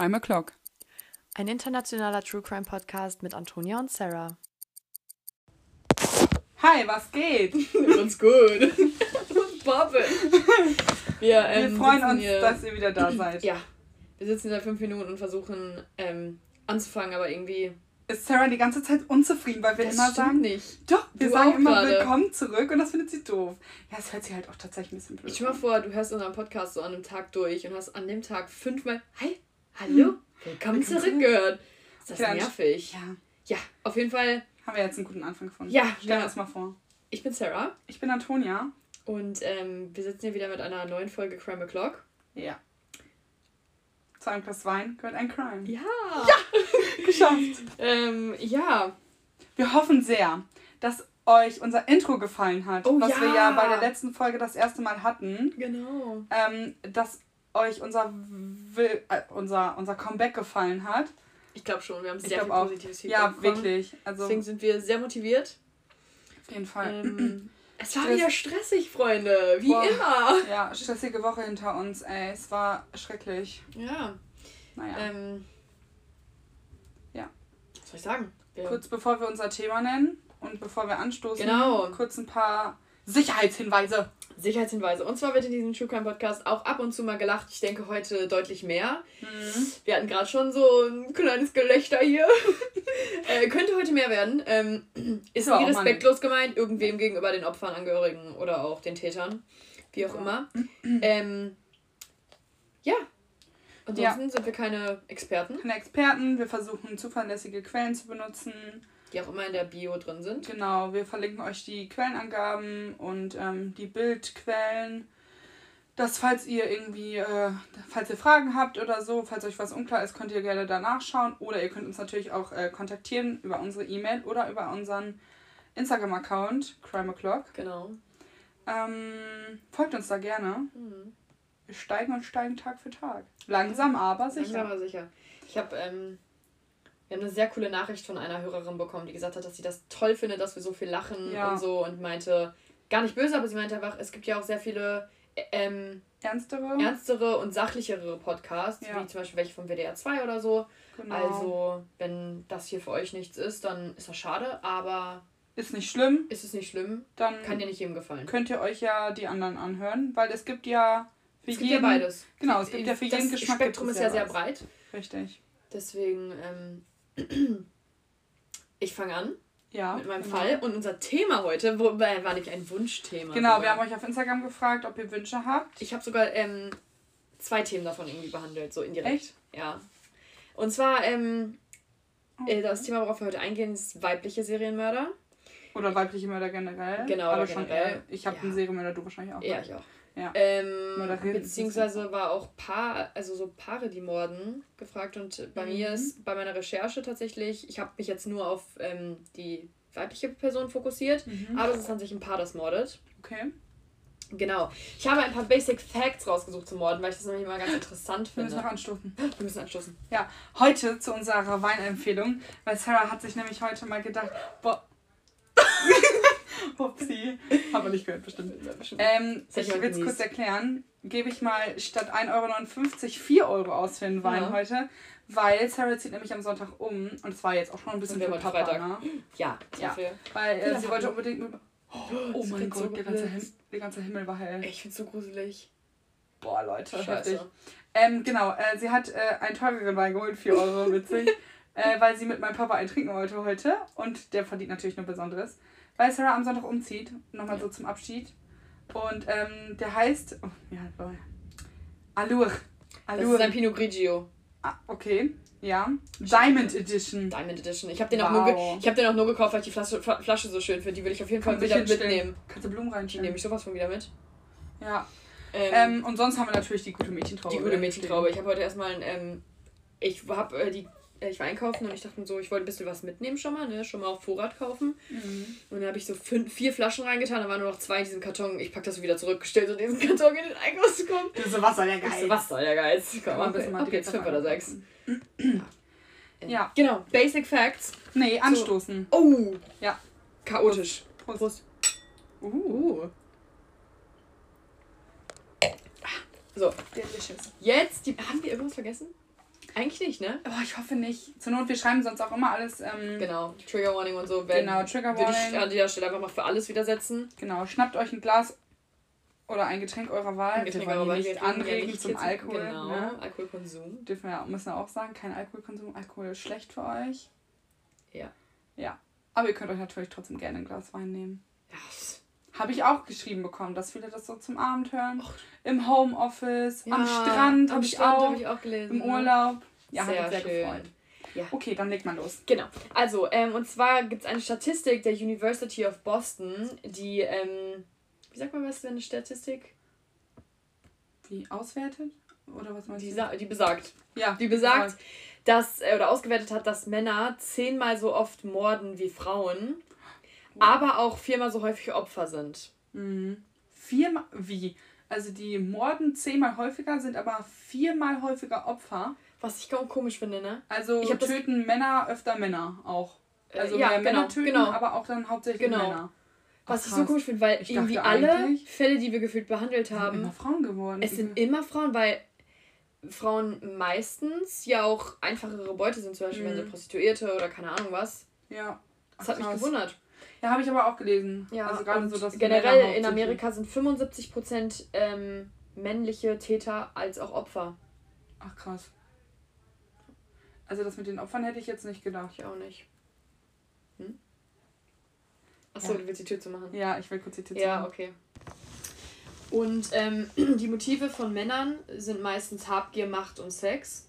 Crime O'Clock. Ein internationaler True Crime Podcast mit Antonia und Sarah. Hi, was geht? Uns gut. Bobbin. Wir, ähm, wir freuen uns, hier, dass ihr wieder da seid. Ja. Wir sitzen seit fünf Minuten und versuchen ähm, anzufangen, aber irgendwie. Ist Sarah die ganze Zeit unzufrieden, weil wir das immer sagen. nicht. Doch, wir du sagen immer grade. willkommen zurück und das findet sie doof. Ja, es hört sich halt auch tatsächlich ein bisschen blöd Ich stell mal vor, du hörst unseren Podcast so an einem Tag durch und hast an dem Tag fünfmal Hi, hallo, willkommen zurück gehört. Ist das nervig? Ja. Ja, auf jeden Fall. Haben wir jetzt einen guten Anfang gefunden. Ja, stell ja. uns mal vor. Ich bin Sarah. Ich bin Antonia. Und ähm, wir sitzen hier wieder mit einer neuen Folge Crime O'Clock. Ja. Zu einem Glas Wein gehört ein Crime. Ja! Ja! Geschafft! ähm, ja. Wir hoffen sehr, dass euch unser Intro gefallen hat, oh, was ja. wir ja bei der letzten Folge das erste Mal hatten. Genau. Ähm, dass euch unser, Will, äh, unser, unser Comeback gefallen hat. Ich glaube schon, wir haben sehr viel positives Feedback Ja, wirklich. Also, Deswegen sind wir sehr motiviert. Auf jeden Fall. Ähm, es war Stress. wieder stressig, Freunde. Wie Boah. immer. Ja, stressige Woche hinter uns, ey. Es war schrecklich. Ja. Naja. Ähm, ja. Was soll ich sagen? Wir kurz bevor wir unser Thema nennen und bevor wir anstoßen, genau. kurz ein paar Sicherheitshinweise. Sicherheitshinweise. Und zwar wird in diesem True Crime Podcast auch ab und zu mal gelacht. Ich denke heute deutlich mehr. Mhm. Wir hatten gerade schon so ein kleines Gelächter hier. äh, könnte heute mehr werden. Ähm, ist nie respektlos gemeint, irgendwem gegenüber den Opfern, Angehörigen oder auch den Tätern. Wie auch immer. ähm, ja. Ansonsten ja. sind wir keine Experten. Keine Experten. Wir versuchen zuverlässige Quellen zu benutzen die auch immer in der Bio drin sind. Genau, wir verlinken euch die Quellenangaben und ähm, die Bildquellen. Dass falls ihr irgendwie, äh, falls ihr Fragen habt oder so, falls euch was unklar ist, könnt ihr gerne da nachschauen. Oder ihr könnt uns natürlich auch äh, kontaktieren über unsere E-Mail oder über unseren Instagram-Account, Crime O'Clock. Genau. Ähm, folgt uns da gerne. Mhm. Wir steigen und steigen Tag für Tag. Langsam, aber sicher. Langsam, aber sicher. Ich habe ähm, wir haben eine sehr coole Nachricht von einer Hörerin bekommen, die gesagt hat, dass sie das toll findet, dass wir so viel lachen ja. und so und meinte, gar nicht böse, aber sie meinte einfach, es gibt ja auch sehr viele ähm, ernstere. ernstere und sachlichere Podcasts, ja. wie zum Beispiel welche vom WDR 2 oder so. Genau. Also, wenn das hier für euch nichts ist, dann ist das schade, aber. Ist nicht schlimm. Ist es nicht schlimm. Dann kann dir nicht jedem gefallen. Könnt ihr euch ja die anderen anhören, weil es gibt ja für es gibt jeden, ja beides. Genau, es gibt ja für jeden Geschmack. Das Spektrum ist ja sehr breit. Richtig. Deswegen, ähm, ich fange an. Ja. Mit meinem genau. Fall. Und unser Thema heute wo, war nicht ein Wunschthema. Genau, sogar. wir haben euch auf Instagram gefragt, ob ihr Wünsche habt. Ich habe sogar ähm, zwei Themen davon irgendwie behandelt, so indirekt. Echt? Ja. Und zwar, ähm, okay. Äh, das Thema, worauf wir heute eingehen, ist weibliche Serienmörder. Oder weibliche Mörder generell. Genau, aber generell. schon eher, Ich habe ja. einen Serienmörder, du wahrscheinlich auch. Ja, ne? ich auch. Ja. Ähm, beziehungsweise war auch Paar, also so Paare, die morden, gefragt. Und bei mhm. mir ist bei meiner Recherche tatsächlich, ich habe mich jetzt nur auf ähm, die weibliche Person fokussiert, mhm. aber es ist an sich ein Paar, das mordet. Okay. Genau. Ich habe ein paar Basic Facts rausgesucht zum Morden, weil ich das nämlich immer ganz interessant finde. Wir müssen noch anstoßen. Wir müssen anstoßen. Ja, heute zu unserer Weinempfehlung, weil Sarah hat sich nämlich heute mal gedacht, boah, Upsi. Haben wir nicht gehört, bestimmt. Ähm, ich will es kurz erklären. Gebe ich mal statt 1,59 Euro 4 Euro aus für den Wein ja. heute, weil Sarah zieht nämlich am Sonntag um und es war jetzt auch schon ein bisschen für Papa, ne? Ja, ja. Weil äh, sie wollte unbedingt mit... Oh, oh mein Gott, so der, ganze Himmel, der ganze Himmel war hell. Ich find's so gruselig. Boah, Leute, Scheiße. heftig. Ähm, genau, äh, sie hat äh, einen teureren Wein geholt, 4 Euro, witzig. äh, weil sie mit meinem Papa einen trinken wollte heute und der verdient natürlich nur Besonderes weil Sarah am Sonntag umzieht. Nochmal ja. so zum Abschied. Und ähm, der heißt. Oh, ja, Allure. Allure. Das ist ein Pinot Grigio. Ah, okay. Ja. Diamond Edition. Diamond Edition. Ich habe den, wow. Auch nur hab den auch nur gekauft, weil ich die Flasche, Flasche so schön finde. Die will ich auf jeden Fall wieder mitnehmen. Kannst du Blumen reinstellen? Die nehme ich sowas von wieder mit. Ja. Ähm, ähm, und sonst haben wir natürlich die gute Mädchentraube. Die gute Mädchentraube. Ich habe heute erstmal ein. Ähm, ich habe äh, die ich war einkaufen und ich dachte mir so, ich wollte ein bisschen was mitnehmen schon mal, ne? Schon mal auf Vorrat kaufen. Mhm. Und dann habe ich so fünf, vier Flaschen reingetan, da waren nur noch zwei in diesem Karton. Ich packe das so wieder zurückgestellt und diesen Karton in den Einkaufskorb. Das ist so, was soll der Geiz? So, was soll der Geiz? Komm, mal mal. Ab jetzt fünf oder sechs. ja. ja. Genau, Basic Facts. Nee, anstoßen. So. Oh! Ja. Chaotisch. Prost. Prost. Uh. uh. So. Delicious. Jetzt, die, haben wir irgendwas vergessen? Eigentlich nicht, ne? Oh, ich hoffe nicht. Zur Not, wir schreiben sonst auch immer alles. Ähm, Genau, Trigger Warning und so. Wenn, Genau, Trigger Würde ich Warning. an dieser Stelle einfach mal für alles widersetzen. Genau, schnappt euch ein Glas oder ein Getränk eurer Wahl. Ein Getränk aber die nicht anregen nicht zum Alkohol. Genau, Ne? Alkoholkonsum. Dürfen wir ja, müssen wir auch sagen, kein Alkoholkonsum. Alkohol ist schlecht für euch. Ja. Ja. Aber ihr könnt euch natürlich trotzdem gerne ein Glas Wein nehmen. Ja, Habe ich auch geschrieben bekommen, dass viele das so zum Abend hören. Im Homeoffice, am Ja, Strand am habe ich Strand auch. hab ich auch gelesen. Im Urlaub. Ja, Sehr hat mich sehr schön. gefreut. Ja. Okay, dann legt mal los. Genau. Also, ähm, und zwar gibt es eine Statistik der University of Boston, die, ähm, wie sagt man was, wenn eine Statistik? Wie auswertet? Oder was meinst Die, du? die besagt. Ja, Die besagt, dass, äh, oder ausgewertet hat, dass Männer zehnmal so oft morden wie Frauen, aber auch viermal so häufig Opfer sind. Mhm. Viermal, wie? Also die morden zehnmal häufiger, sind aber viermal häufiger Opfer. Was ich komisch finde, ne? Also töten Männer öfter Männer auch. Äh, Also ja, mehr genau, Männer töten, genau. aber auch dann hauptsächlich Genau. Männer. Was Ach, ich so krass. komisch finde, weil Ich irgendwie alle Fälle, die wir gefühlt behandelt Sind haben, immer Frauen geworden. Es sind immer Frauen, weil Frauen meistens ja auch einfachere Beute sind, zum Beispiel wenn sie Mhm. Prostituierte oder keine Ahnung was. ja. Das Ach, hat mich krass. gewundert. Ja, habe ich aber auch gelesen. Ja, also gerade so, dass generell in Amerika sind 75% ähm, männliche Täter als auch Opfer. Ach krass. Also das mit den Opfern hätte ich jetzt nicht gedacht. Ich auch nicht. Hm? Achso, Ja. du willst die Tür zu machen. Ja, ich will kurz die Tür Ja, zumachen. okay. Und ähm, die Motive von Männern sind meistens Habgier, Macht und Sex.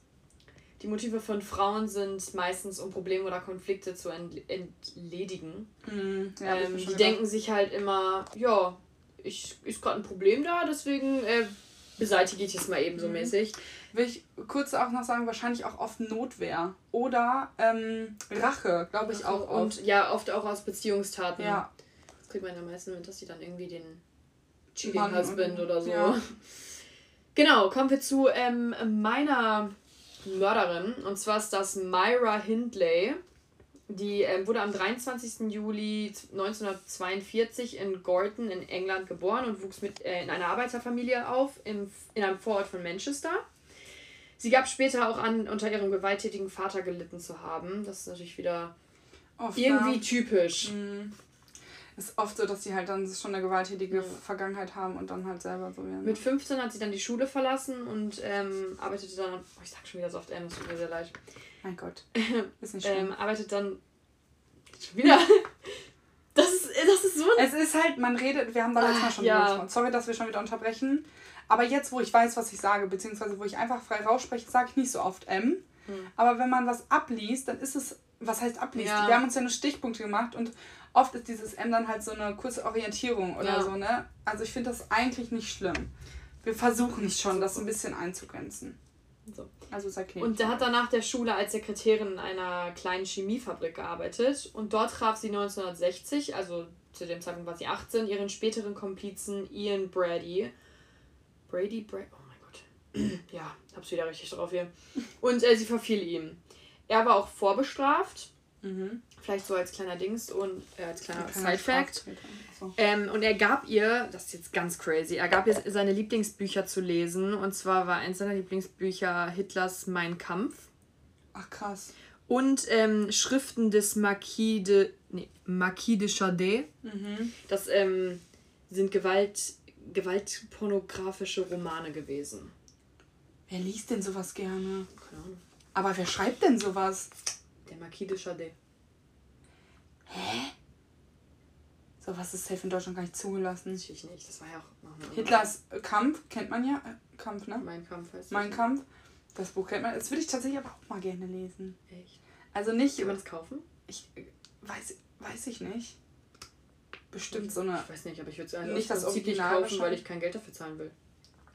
Die Motive von Frauen sind meistens, um Probleme oder Konflikte zu entl- entledigen. Hm, ja, ähm, die denken sich halt immer, ja, ich, ist gerade ein Problem da, deswegen äh, beseitige ich es mal eben so Mhm. mäßig. Will ich kurz auch noch sagen, wahrscheinlich auch oft Notwehr. Oder ähm, Rache, glaube ich auch. Und oft. ja, oft auch aus Beziehungstaten. ja, Das kriegt man ja meistens mit, dass die dann irgendwie den Cheating Husband oder so. ja. Genau, kommen wir zu ähm, meiner Mörderin. Und zwar ist das Myra Hindley. Die ähm, wurde am 23. Juli 1942 in Gorton in England geboren und wuchs mit, äh, in einer Arbeiterfamilie auf im, in einem Vorort von Manchester. Sie gab später auch an, unter ihrem gewalttätigen Vater gelitten zu haben. Das ist natürlich wieder oft. irgendwie ja. typisch. Hm. Ist oft so, dass die halt dann schon eine gewalttätige Ja. Vergangenheit haben und dann halt selber so werden. Mit 15 hat sie dann die Schule verlassen und ähm, arbeitete dann, oh, ich sag schon wieder so oft, ähm, es tut mir sehr leid, Mein Gott. Ist nicht schlimm. ähm, arbeitet dann schon wieder. Das ist, das ist so ein. Es ist halt, man redet, wir haben da letztes Mal schon Ah, ja. gesprochen. Sorry, dass wir schon wieder unterbrechen. Aber jetzt, wo ich weiß, was ich sage, beziehungsweise wo ich einfach frei rausspreche, sage ich nicht so oft M. Hm. Aber wenn man was abliest, dann ist es, was heißt abliest? Ja. Wir haben uns ja nur Stichpunkte gemacht und oft ist dieses M dann halt so eine kurze Orientierung oder Ja. so, ne? Also ich finde das eigentlich nicht schlimm. Wir versuchen es schon, das ein bisschen einzugrenzen. So. Also ist okay. Und der hat dann nach der Schule als Sekretärin in einer kleinen Chemiefabrik gearbeitet und dort traf sie 1960, also zu dem Zeitpunkt war sie 18, ihren späteren Komplizen Ian Brady. Brady, Brady, oh mein Gott. ja, hab's wieder richtig drauf hier. Und äh, sie verfiel ihm. Er war auch vorbestraft, mhm. Vielleicht so als kleiner Dings und äh, als kleiner Keiner Side-Fact. So. Ähm, und er gab ihr, das ist jetzt ganz crazy, er gab ihr seine Lieblingsbücher zu lesen. Und zwar war eins seiner Lieblingsbücher Hitlers Mein Kampf Ach krass. und ähm, Schriften des Marquis de, nee, Marquis de Chaudet. Mhm. Das ähm, sind Gewalt, gewaltpornografische Romane gewesen. Wer liest denn sowas gerne? Keine Ahnung. Aber wer schreibt denn sowas? Der Marquis de Chaudet. Sowas ist safe in Deutschland gar nicht zugelassen. Natürlich nicht, das war ja auch Hitlers Kampf, kennt man ja. Äh, Kampf, ne? Mein Kampf heißt Mein das. Kampf. Das Buch kennt man. Das würde ich tatsächlich aber auch mal gerne lesen. Echt? Also nicht. Kann man das kaufen? Ich äh, weiß, weiß ich nicht. Bestimmt so eine. Ich weiß nicht, aber ich würde es Nicht nicht das Original kaufen, weil ich kein Geld dafür zahlen will.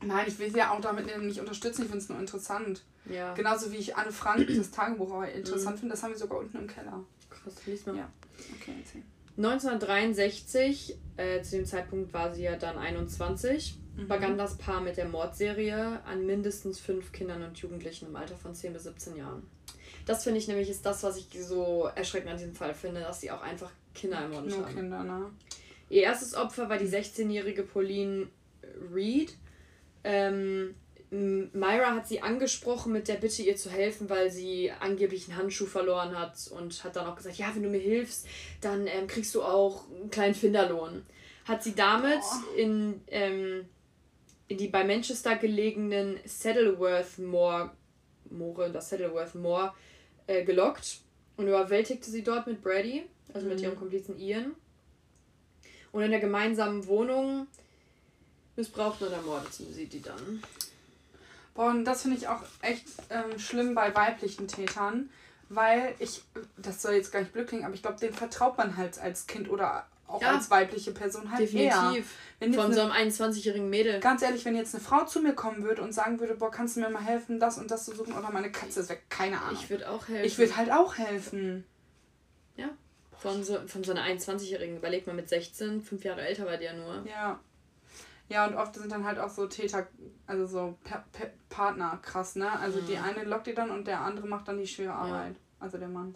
Nein, ich will sie ja auch damit nicht unterstützen. Ich finde es nur interessant. Ja. Genauso wie ich Anne Frank das Tagebuch auch interessant finde. Das haben wir sogar unten im Keller. Krass, lies mal. Ja. Okay, erzähl. 1963, äh, zu dem Zeitpunkt war sie ja dann 21, Mhm. begann das Paar mit der Mordserie an mindestens fünf Kindern und Jugendlichen im Alter von 10 bis 17 Jahren. Das finde ich nämlich ist das, was ich so erschreckend an diesem Fall finde, dass sie auch einfach Kinder ermordet Nur haben. Kinder, ne? Ihr erstes Opfer war die 16-jährige Pauline Reed. Ähm, Myra hat sie angesprochen mit der Bitte, ihr zu helfen, weil sie angeblich einen Handschuh verloren hat und hat dann auch gesagt, ja, wenn du mir hilfst, dann ähm, kriegst du auch einen kleinen Finderlohn. Hat sie damit oh. in, ähm, in die bei Manchester gelegenen Saddleworth Moor, Moore, das Saddleworth Moor, äh, gelockt und überwältigte sie dort mit Brady, also mhm. mit ihrem Komplizen Ian. Und in der gemeinsamen Wohnung missbraucht und ermordet sie die dann. Boah, und das finde ich auch echt ähm, schlimm bei weiblichen Tätern, weil ich, das soll jetzt gar nicht blöd klingen, aber ich glaube, dem vertraut man halt als Kind oder auch ja, als weibliche Person halt definitiv. Eher. Von so einem 21-jährigen Mädel. Ganz ehrlich, wenn jetzt eine Frau zu mir kommen würde und sagen würde, boah, kannst du mir mal helfen, das und das zu suchen oder meine Katze ist weg, keine Ahnung. Ich würde auch helfen. Ich würde halt auch helfen. Ja. Von so, von so einer 21-jährigen, überleg mal mit 16, fünf Jahre älter war der nur. Ja. Ja, und oft sind dann halt auch so Täter, also so pa pa Partner krass, ne? Also mhm. die eine lockt die dann und der andere macht dann die schwere Arbeit. Ja. Also der Mann.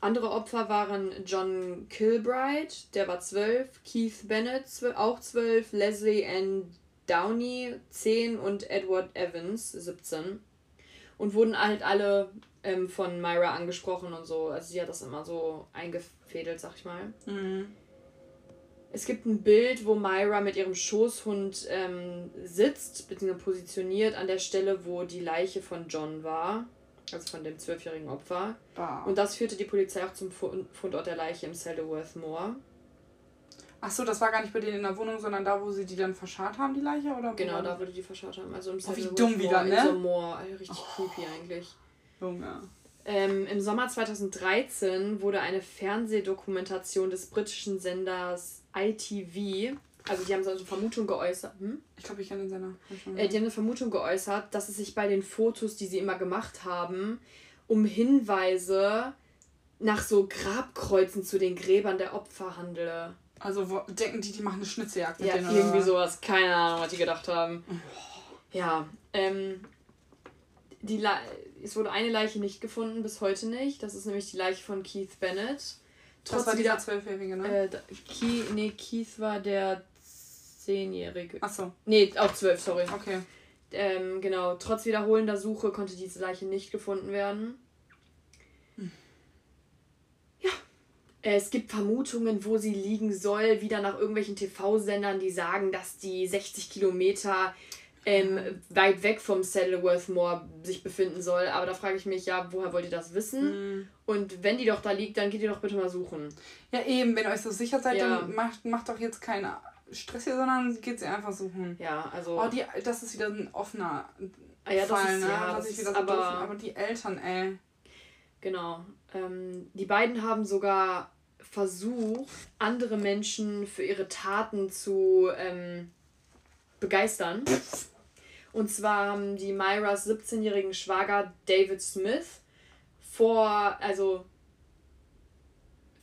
Andere Opfer waren John Kilbride, der war zwölf, Keith Bennett auch zwölf, Leslie Ann Downey zehn und Edward Evans 17. Und wurden halt alle ähm, von Myra angesprochen und so. Also sie hat das immer so eingefädelt, sag ich mal. Mhm. Es gibt ein Bild, wo Myra mit ihrem Schoßhund ähm, sitzt, beziehungsweise positioniert an der Stelle, wo die Leiche von John war. Also von dem zwölfjährigen Opfer. Bah. Und das führte die Polizei auch zum Fundort der Leiche im Selderworth Moor. Ach so, das war gar nicht bei denen in der Wohnung, sondern da, wo sie die dann verscharrt haben, die Leiche? oder? Genau, da, wo die die verscharrt haben. Also im oh, wie dumm wieder, ne? In so Moor. Richtig oh. creepy eigentlich. Junge. Ähm, Im Sommer 2013 wurde eine Fernsehdokumentation des britischen Senders ITV, also die haben so eine Vermutung geäußert. Hm? Ich glaube, ich kenne den Sender. Äh, die haben eine Vermutung geäußert, dass es sich bei den Fotos, die sie immer gemacht haben, um Hinweise nach so Grabkreuzen zu den Gräbern der Opfer handele. Also wo, denken die, die machen eine Schnitzeljagd mit ja, denen? irgendwie sowas. Keine Ahnung, was die gedacht haben. Ja, ähm, die es wurde eine Leiche nicht gefunden, bis heute nicht. Das ist nämlich die Leiche von Keith Bennett. Trotz das war dieser Zwölfjährige, ne? Äh, Keith, nee, Keith war der Zehnjährige. Achso. Nee, auch zwölf, sorry. Okay. Ähm, genau, trotz wiederholender Suche konnte diese Leiche nicht gefunden werden. Hm. Ja. Es gibt Vermutungen, wo sie liegen soll, wieder nach irgendwelchen TV-Sendern, die sagen, dass die 60 Kilometer ähm, weit weg vom Saddleworth Moor sich befinden soll. Aber da frage ich mich, ja, woher wollt ihr das wissen? Mhm. Und wenn die doch da liegt, dann geht ihr doch bitte mal suchen. Ja, eben, wenn ihr euch so sicher seid, ja. dann macht, macht doch jetzt keinen Stress hier, sondern geht sie einfach suchen. Ja, also. Oh, die, das ist wieder ein offener ah, ja, Fall, ist, ne? Ja, das ist wieder so aber, doof. aber die Eltern, ey. Genau. Ähm, die beiden haben sogar versucht, andere Menschen für ihre Taten zu ähm, begeistern. Und zwar haben die Myras 17-jährigen Schwager David Smith vor, also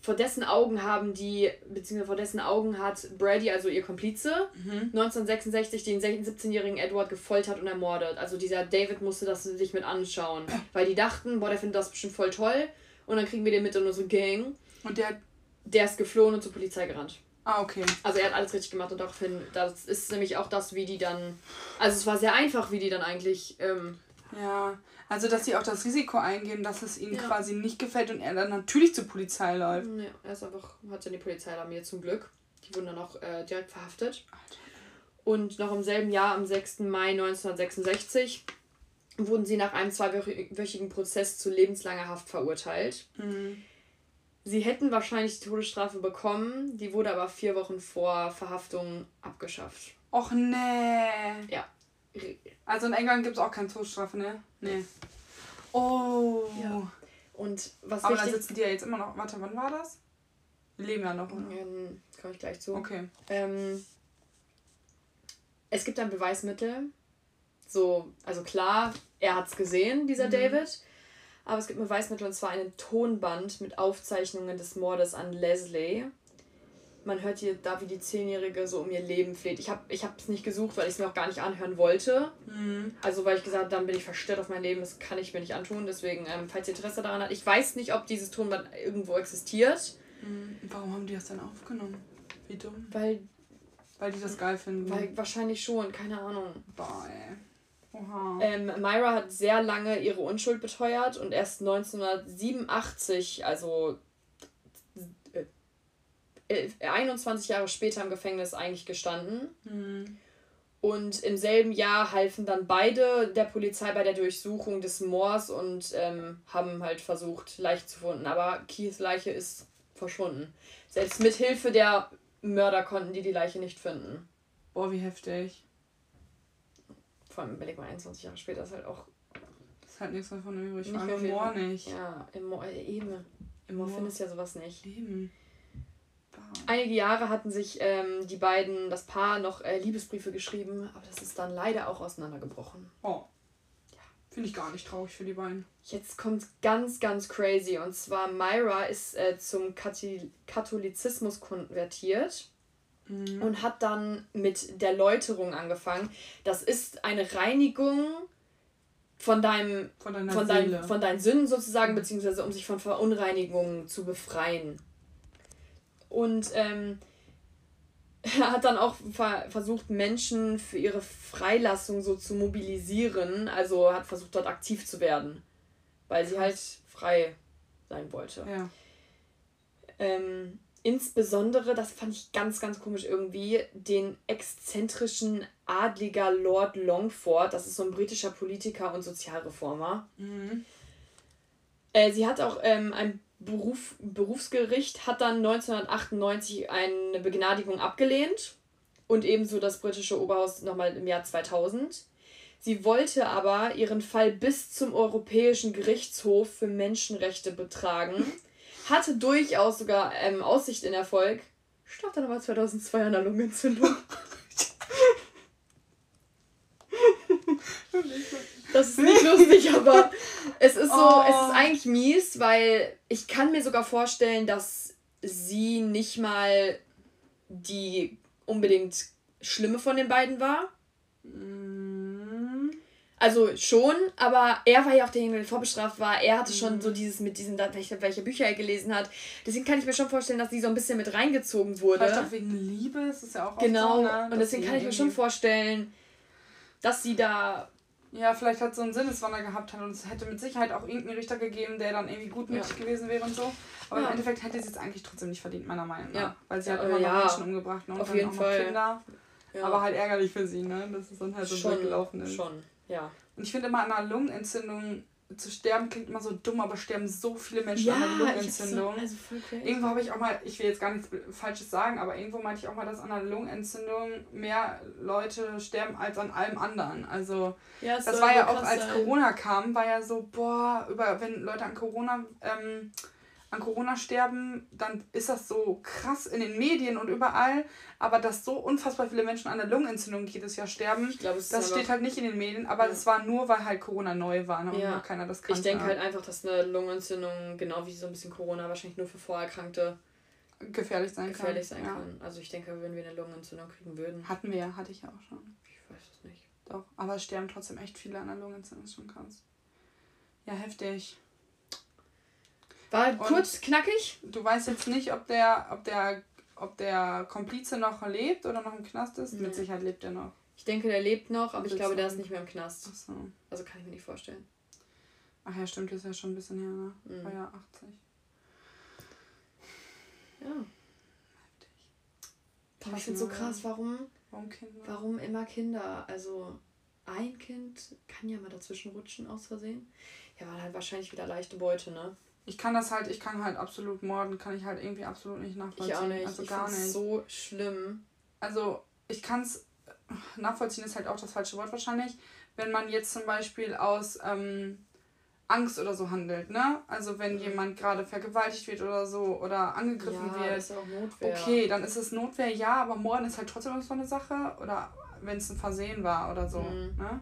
vor dessen Augen haben die, beziehungsweise vor dessen Augen hat Brady, also ihr Komplize, mhm. 1966 den 17-jährigen Edward gefoltert und ermordet. Also dieser David musste das sich mit anschauen. Weil die dachten, boah, der findet das bestimmt voll toll. Und dann kriegen wir den mit in unsere Gang. Und der? Der ist geflohen und zur Polizei gerannt. Ah, okay. Also er hat alles richtig gemacht und daraufhin, das ist nämlich auch das, wie die dann. Also es war sehr einfach, wie die dann eigentlich. Ähm, ja, also dass sie auch das Risiko eingehen, dass es ihnen ja. quasi nicht gefällt und er dann natürlich zur Polizei läuft. Ja, er ist einfach, hat ja die Polizei mir zum Glück. Die wurden dann auch äh, direkt verhaftet. Alter. Und noch im selben Jahr, am 6. Mai 1966, wurden sie nach einem zweiwöchigen Prozess zu lebenslanger Haft verurteilt. Mhm. Sie hätten wahrscheinlich die Todesstrafe bekommen, die wurde aber vier Wochen vor Verhaftung abgeschafft. Och nee. Ja. Also in England gibt es auch keine Todesstrafe, ne? Nee. Oh. Ja. Und was Aber da sitzen die ja jetzt immer noch. Warte, wann war das? Wir leben ja noch, oder? Ja, komme ich gleich zu. Okay. Ähm, es gibt ein Beweismittel. So, also klar, er hat es gesehen, dieser mhm. David. Aber es gibt Beweismittel und zwar einen Tonband mit Aufzeichnungen des Mordes an Leslie. Man hört hier da, wie die Zehnjährige so um ihr Leben fleht. Ich habe es ich nicht gesucht, weil ich es mir auch gar nicht anhören wollte. Mhm. Also, weil ich gesagt habe, dann bin ich verstört auf mein Leben, das kann ich mir nicht antun. Deswegen, ähm, falls ihr Interesse daran habt, ich weiß nicht, ob dieses Tonband irgendwo existiert. Mhm. Warum haben die das dann aufgenommen? Wie dumm. Weil Weil die das geil finden. Weil, wahrscheinlich schon, keine Ahnung. Boah, ey. Ähm, Myra hat sehr lange ihre Unschuld beteuert und erst 1987, also äh, 21 Jahre später im Gefängnis eigentlich gestanden. Hm. Und im selben Jahr halfen dann beide der Polizei bei der Durchsuchung des Moors und ähm, haben halt versucht, Leiche zu finden. Aber Keiths Leiche ist verschwunden. Selbst mit Hilfe der Mörder konnten die die Leiche nicht finden. Boah, wie heftig. Vor allem, überleg mal, 21 Jahre später ist halt auch. Ist halt nichts davon übrig. Nicht Vor allem im Moor nicht. Ja, im Moor, äh, eben. Im Moor findest du ja sowas nicht. Eben. Einige Jahre hatten sich ähm, die beiden, das Paar, noch äh, Liebesbriefe geschrieben, aber das ist dann leider auch auseinandergebrochen. Oh. Finde ich gar nicht traurig für die beiden. Jetzt kommt ganz, ganz crazy. Und zwar Myra ist äh, zum Kathi Katholizismus konvertiert Mhm. und hat dann mit der Läuterung angefangen. Das ist eine Reinigung von deinem Von deiner von, Seele. dein, von deinen Sünden sozusagen, beziehungsweise um sich von Verunreinigungen zu befreien. Und ähm, er hat dann auch ver versucht, Menschen für ihre Freilassung so zu mobilisieren. Also hat versucht, dort aktiv zu werden. Weil sie halt frei sein wollte. ja. Ähm, insbesondere, das fand ich ganz, ganz komisch irgendwie, den exzentrischen Adliger Lord Longford. Das ist so ein britischer Politiker und Sozialreformer. Mhm. Äh, sie hat auch ähm, ein Beruf, Berufsgericht, hat dann 1998 eine Begnadigung abgelehnt und ebenso das britische Oberhaus nochmal im Jahr 2000. Sie wollte aber ihren Fall bis zum Europäischen Gerichtshof für Menschenrechte betragen, hatte durchaus sogar ähm, Aussicht in Erfolg, starb dann aber 2002 an einer Lungenentzündung. Das ist nicht lustig, aber es ist so, Oh. es ist eigentlich mies, weil ich kann mir sogar vorstellen, dass sie nicht mal die unbedingt schlimme von den beiden war. Mhm. Also schon, aber er war ja auch derjenige, der vorbestraft war. Er hatte schon so dieses mit diesen, welche, welche Bücher er gelesen hat. Deswegen kann ich mir schon vorstellen, dass sie so ein bisschen mit reingezogen wurde. Vielleicht auch wegen Liebe, das ist ja auch Genau. so, ne? Und deswegen kann ich mir schon vorstellen, dass sie da. Ja, vielleicht hat so einen Sinneswandel gehabt hat und es hätte mit Sicherheit auch irgendeinen Richter gegeben, der dann irgendwie gutmütig Ja. gewesen wäre und so. Aber Ja. im Endeffekt hätte sie es eigentlich trotzdem nicht verdient, meiner Meinung nach. Ja. Weil sie Ja, hat immer ja. noch Menschen umgebracht ne? und Auf dann jeden auch noch Fall. Kinder. Aber halt ärgerlich für sie, ne? Dass es dann halt so blöd gelaufen ist. Schon, ja. Und ich finde immer an einer Lungenentzündung zu sterben klingt immer so dumm, aber sterben so viele Menschen an einer Lungenentzündung. So, also. Irgendwo habe ich auch mal, ich will jetzt gar nichts Falsches sagen, aber irgendwo meinte ich auch mal, dass an einer Lungenentzündung mehr Leute sterben als an allem anderen. Also Ja, das soll war ja auch, als sein. Corona kam, war ja so, boah, über, wenn Leute an Corona, ähm, an Corona sterben, dann ist das so krass in den Medien und überall, aber dass so unfassbar viele Menschen an der Lungenentzündung jedes Jahr sterben, ist das steht halt nicht in den Medien, aber Ja. das war nur, weil halt Corona neu war ne, und Ja. noch keiner das kannte. Ich denke halt einfach, dass eine Lungenentzündung, genau wie so ein bisschen Corona, wahrscheinlich nur für Vorerkrankte gefährlich sein gefährlich kann. sein ja. kann. Also ich denke, wenn wir eine Lungenentzündung kriegen würden, Hatten wir ja, hatte ich ja auch schon. ich weiß es nicht. Doch, aber es sterben trotzdem echt viele an der Lungenentzündung, ist schon krass. Ja, heftig. War Und- kurz, knackig. Du weißt jetzt nicht, ob der, ob der, ob der Komplize noch lebt oder noch im Knast ist. Nee. Mit Sicherheit lebt er noch. Ich denke, der lebt noch, aber ich glaube, der ist nicht mehr im Knast. Achso. Also kann ich mir nicht vorstellen. Ach ja, stimmt, das ist ja schon ein bisschen her, ne? Mhm. War ja 80. Ja. Aber ich finde so ne? krass, warum, Warum Kinder? warum immer Kinder? Also ein Kind kann ja mal dazwischen rutschen aus Versehen. Ja, war halt wahrscheinlich wieder leichte Beute, ne? Ich kann das halt, ich kann halt absolut morden, kann ich halt irgendwie absolut nicht nachvollziehen. Ich auch nicht. Also ich gar nicht. so schlimm. also ich kann es nachvollziehen, ist halt auch das falsche Wort wahrscheinlich, wenn man jetzt zum Beispiel aus ähm, Angst oder so handelt, ne? Also wenn Mhm. jemand gerade vergewaltigt wird oder so oder angegriffen ja, wird. ist auch Notwehr. Okay, dann ist es Notwehr, ja, aber Morden ist halt trotzdem so eine Sache. Oder wenn es ein Versehen war oder so. Mhm. Ne?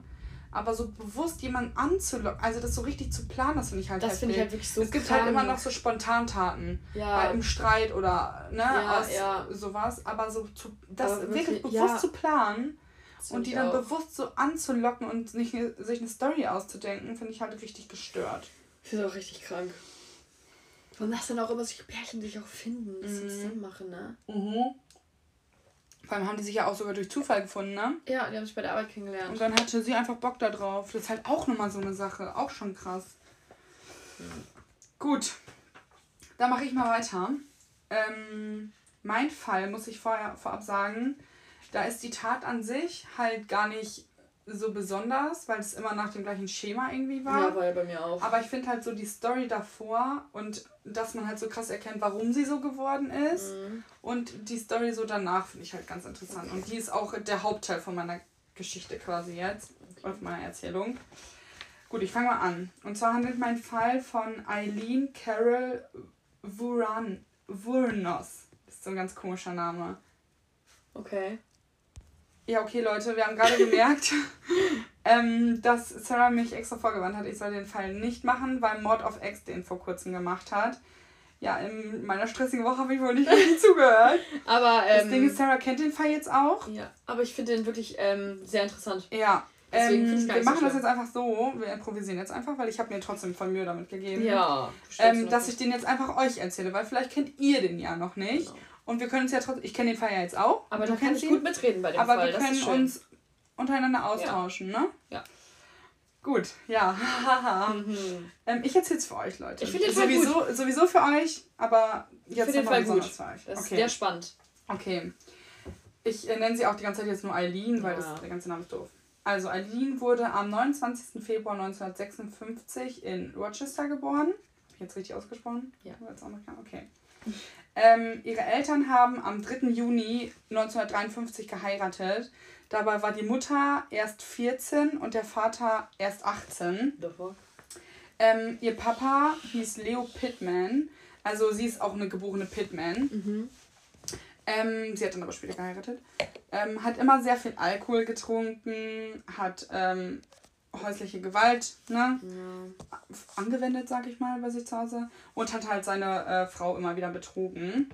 Aber so bewusst jemanden anzulocken, also das so richtig zu planen, das finde ich halt Das finde ich halt wirklich so Es gibt krank. halt immer noch so Spontantaten. Ja, Im Streit oder ne, Ja, aus ja. sowas. Aber so zu, das Aber wirklich, wirklich, bewusst ja. zu planen das und die dann auch. bewusst so anzulocken und sich, sich eine Story auszudenken, finde ich halt richtig gestört. Ich finde auch richtig krank. Warum das dann auch immer solche Pärchen sich auch finden, dass sie Mhm. zusammen machen, ne? Mhm. Vor allem haben die sich ja auch sogar durch Zufall gefunden, ne? Ja, die haben sich bei der Arbeit kennengelernt. Und dann hatte sie einfach Bock da drauf. Das ist halt auch nochmal so eine Sache. Auch schon krass. Gut. Dann mache ich mal weiter. Ähm, mein Fall, muss ich vorher, vorab sagen, da ist die Tat an sich halt gar nicht so besonders, weil es immer nach dem gleichen Schema irgendwie war. Ja, war ja bei mir auch. Aber ich finde halt so die Story davor und dass man halt so krass erkennt, warum sie so geworden ist. Mhm. Und die Story so danach finde ich halt ganz interessant. Und die ist auch der Hauptteil von meiner Geschichte quasi jetzt. Auf meiner Erzählung. Gut, ich fange mal an. Und zwar handelt mein Fall von Eileen Carol Vuran, Vurnos. Das ist so ein ganz komischer Name. Okay. Ja, okay, Leute, wir haben gerade gemerkt, ähm, dass Sarah mich extra vorgewandt hat, ich soll den Fall nicht machen, weil Mord of X den vor kurzem gemacht hat. Ja, in meiner stressigen Woche habe ich wohl nicht richtig zugehört. Aber Das ähm, Ding ist, Sarah kennt den Fall jetzt auch. ja, aber ich finde den wirklich ähm, sehr interessant. Ja. Deswegen Ähm, find's gar wir nicht so machen das schlimm. jetzt einfach so, wir improvisieren jetzt einfach, weil ich habe mir trotzdem voll Mühe damit gegeben. Ja. Ähm, dass ich den jetzt einfach euch erzähle, weil vielleicht kennt ihr den ja noch nicht. Genau. Und wir können uns ja trotzdem, ich kenne den Fall ja jetzt auch. aber du da kann kennst ich ihn. gut mitreden bei dem Aber Fall. wir das können ist uns untereinander austauschen, ne? Ja. Gut, ja. Mhm. ähm, ich erzähle es für euch, Leute. Ich finde den Fall sowieso, sowieso für euch, aber jetzt nochmal Fall gut. besonders für euch. Das ist Okay. sehr spannend. okay. Ich äh, nenne sie auch die ganze Zeit jetzt nur Eileen, weil Ja. das, der ganze Name ist doof. Also Eileen wurde am 29. Februar 1956 in Rochester geboren. Hab ich jetzt richtig ausgesprochen? Ja. Okay. Ähm, ihre Eltern haben am 3. Juni 1953 geheiratet. Dabei war die Mutter erst 14 und der Vater erst 18. Davor. Ähm, ihr Papa hieß Leo Pittman. Also sie ist auch eine geborene Pittman. Mhm. Ähm, sie hat dann aber später geheiratet. Ähm, hat immer sehr viel Alkohol getrunken, hat ähm, häusliche Gewalt ne, Ja. angewendet, sag ich mal, bei sich zu Hause. Und hat halt seine äh, Frau immer wieder betrogen.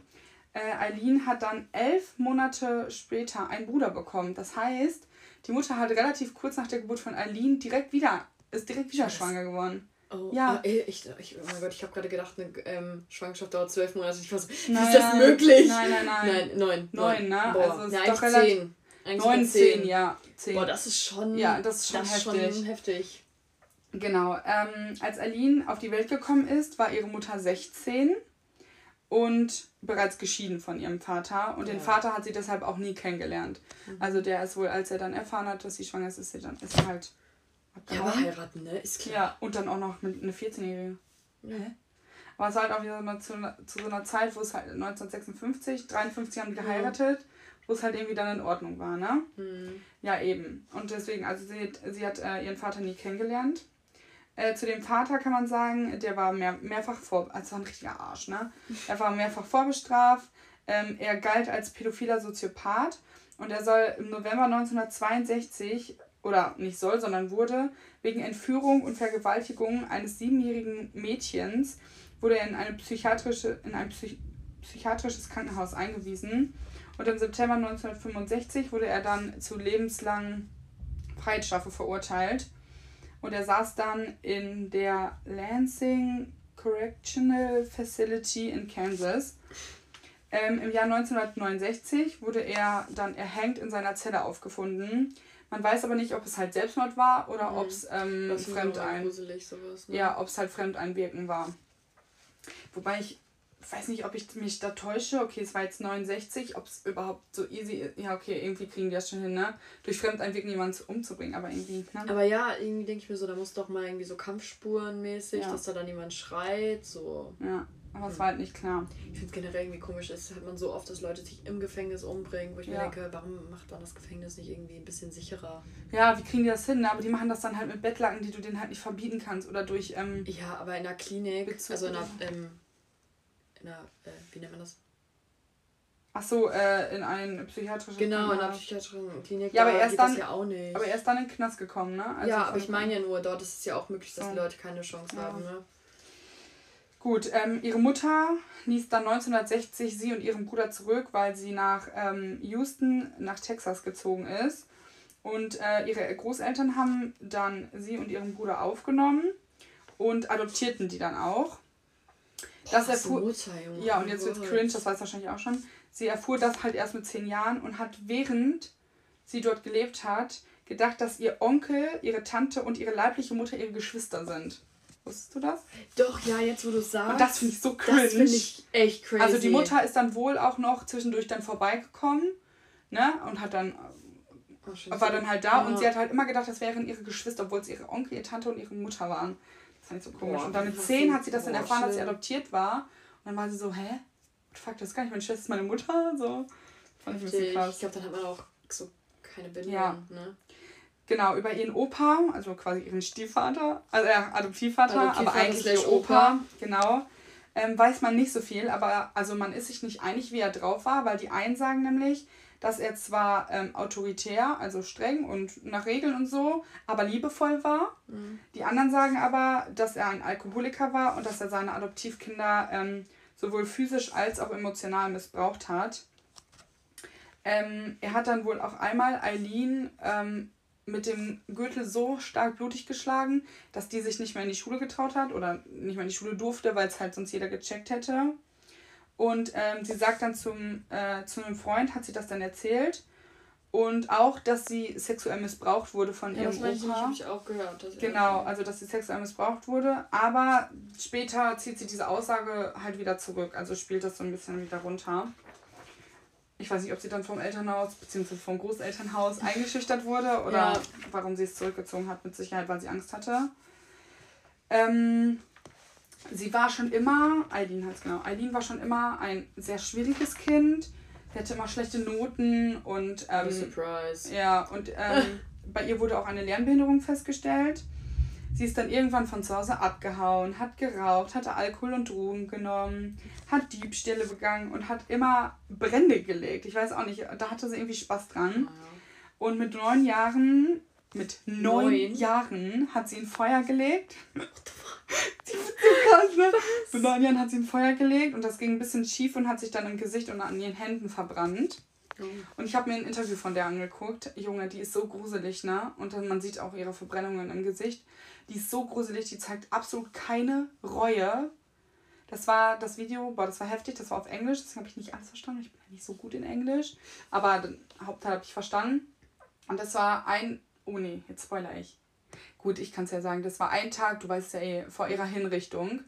Äh, Eileen hat dann elf Monate später einen Bruder bekommen. Das heißt, die Mutter hat relativ kurz nach der Geburt von Eileen direkt wieder, ist direkt wieder Was? schwanger geworden. Oh, Ja. ey, ich, ich, oh mein Gott, ich habe gerade gedacht, eine ähm, Schwangerschaft dauert zwölf Monate. Ich war so, wie Nein, ist das möglich? Nein, nein, nein. Nein, neun. Neun, ne? Boah. Also ist doch eigentlich relativ- zehn. Eigentlich Neun, sogar zehn, ja. Zehn. Boah, das ist schon. Ja, das ist schon das heftig. schon heftig. Genau. Ähm, als Aline auf die Welt gekommen ist, war ihre Mutter 16 und bereits geschieden von ihrem Vater. Und den Ja. Vater hat sie deshalb auch nie kennengelernt. Mhm. Also der ist wohl, als er dann erfahren hat, dass sie schwanger ist, ist sie dann ist er halt Ja, abgehauen. heiraten, ne? Ist klar. Ja, und dann auch noch mit eine 14-Jährige. Hä? Aber es war halt auch wieder zu, zu so einer Zeit, wo es halt 1956, 53 haben die Ja. geheiratet, wo es halt irgendwie dann in Ordnung war, ne? Hm. Ja, eben. Und deswegen, also sie, hat- sie hat äh, ihren Vater nie kennengelernt. Äh, zu dem Vater kann man sagen, der war mehr, mehrfach vor, also ein richtiger Arsch, ne? Er war mehrfach vorbestraft. Ähm, er galt als pädophiler Soziopath und er soll im November 1962, oder nicht soll, sondern wurde, wegen Entführung und Vergewaltigung eines siebenjährigen Mädchens, wurde er in, eine psychiatrische, in ein Psych psychiatrisches Krankenhaus eingewiesen. Und im September 1965 wurde er dann zu lebenslangen Freiheitsstrafe verurteilt. Und er saß dann in der Lansing Correctional Facility in Kansas. Ähm, Im Jahr 1969 wurde er dann erhängt in seiner Zelle aufgefunden. Man weiß aber nicht, ob es halt Selbstmord war oder Mhm. ob es ähm, Fremdein gruselig, sowas. Ne? ja, ob es halt Fremdeinwirken war. Wobei ich weiß nicht, ob ich mich da täusche. Okay, es war jetzt 69, ob es überhaupt so easy ist. Ja, okay, irgendwie kriegen die das schon hin, ne? Durch Fremdeinwirken jemanden umzubringen, aber irgendwie, ne? Aber ja, irgendwie denke ich mir so, da muss doch mal irgendwie so Kampfspuren mäßig, Ja. dass da dann jemand schreit, so. Ja, aber es war halt nicht klar. Ich finde es generell irgendwie komisch, das hat man so oft, dass Leute sich im Gefängnis umbringen, wo ich Ja. mir denke, warum macht man das Gefängnis nicht irgendwie ein bisschen sicherer? Ja, wie kriegen die das hin? ne? Aber die machen das dann halt mit Bettlaken, die du denen halt nicht verbieten kannst oder durch, ähm, Ja, aber in der Klinik, Bezug also in einer, ähm, in einer, äh, wie nennt man das? ach so, äh, in ein psychiatrisches Genau, in einer psychiatrischen Klinik, Ja, aber erst geht dann- ja auch nicht. Aber er ist dann in den Knast gekommen, ne? Also ja, aber ich meine ja nur, dort ist es ja auch möglich, dass So. die Leute keine Chance Ja. haben, ne? Gut, ähm, ihre Mutter ließ dann 1960 sie und ihren Bruder zurück, weil sie nach ähm, Houston, nach Texas gezogen ist. Und äh, ihre Großeltern haben dann sie und ihren Bruder aufgenommen und adoptierten die dann auch. Das Krasse erfuhr, Mutter, Junge. ja, oh und jetzt wird's cringe, das weiß wahrscheinlich auch schon. sie erfuhr das halt erst mit zehn Jahren und hat während sie dort gelebt hat, gedacht, dass ihr Onkel, ihre Tante und ihre leibliche Mutter ihre Geschwister sind. Wusstest du das? Doch, ja, jetzt wo du es sagst. Und das finde ich so cringe. Das finde ich echt crazy. Also die Mutter ist dann wohl auch noch zwischendurch dann vorbeigekommen, ne? Und hat dann oh, war dann halt da ja. und sie hat halt immer gedacht, das wären ihre Geschwister, obwohl es ihre Onkel, ihre Tante und ihre Mutter waren. Fand ich so komisch. Und dann mit zehn hat sie das dann erfahren, dass sie adoptiert war. Und dann war sie so, hä? Fuck, das ist gar nicht meine Schwester, ist meine Mutter. So. Fand ich ein bisschen krass. Ich glaube, dann hat man auch so keine Bindung, ja. ne? Genau, über ihren Opa, also quasi ihren Stiefvater, also äh, Adoptivvater, Adoptivvater, aber eigentlich ihr Opa, Opa, genau, ähm, weiß man nicht so viel, aber also man ist sich nicht einig, wie er drauf war, weil die einen sagen nämlich, dass er zwar ähm, autoritär, also streng und nach Regeln und so, aber liebevoll war. Mhm. Die anderen sagen aber, dass er ein Alkoholiker war und dass er seine Adoptivkinder ähm, sowohl physisch als auch emotional missbraucht hat. Ähm, er hat dann wohl auch einmal Eileen ähm, mit dem Gürtel so stark blutig geschlagen, dass die sich nicht mehr in die Schule getraut hat oder nicht mehr in die Schule durfte, weil es halt sonst jeder gecheckt hätte. Und ähm, sie sagt dann zum, äh, zu einem Freund, hat sie das dann erzählt. Und auch, dass sie sexuell missbraucht wurde von ja, ihrem das Opa. Das habe ich auch gehört. genau, also dass sie sexuell missbraucht wurde. Aber später zieht sie diese Aussage halt wieder zurück. Also spielt das so ein bisschen wieder runter ich weiß nicht, ob sie dann vom Elternhaus bzw. vom Großelternhaus eingeschüchtert wurde oder ja. warum sie es zurückgezogen hat. Mit Sicherheit, weil sie Angst hatte. Ähm, sie war schon immer, Eileen heißt genau, Eileen war schon immer ein sehr schwieriges Kind. Sie hatte immer schlechte Noten und. Ähm, Surprise. Ja, und ähm, bei ihr wurde auch eine Lernbehinderung festgestellt. Sie ist dann irgendwann von zu Hause abgehauen, hat geraucht, hatte Alkohol und Drogen genommen, hat Diebstähle begangen und hat immer Brände gelegt. Ich weiß auch nicht, da hatte sie irgendwie Spaß dran. Und mit neun Jahren, mit neun, neun? Jahren hat sie ein Feuer gelegt. sie ist so krass, ne? Mit neun Jahren hat sie ein Feuer gelegt und das ging ein bisschen schief und hat sich dann im Gesicht und an ihren Händen verbrannt. Und ich habe mir ein Interview von der angeguckt. Junge, die ist so gruselig, ne? Und dann, man sieht auch ihre Verbrennungen im Gesicht. Die ist so gruselig, die zeigt absolut keine Reue. Das war das Video, boah, das war heftig, das war auf Englisch, das habe ich nicht alles verstanden. Ich bin ja nicht so gut in Englisch. Aber den Hauptteil habe ich verstanden. Und das war ein. Oh nee, jetzt spoiler ich. Gut, ich kann es ja sagen, das war ein Tag, du weißt ja eh, vor ihrer Hinrichtung.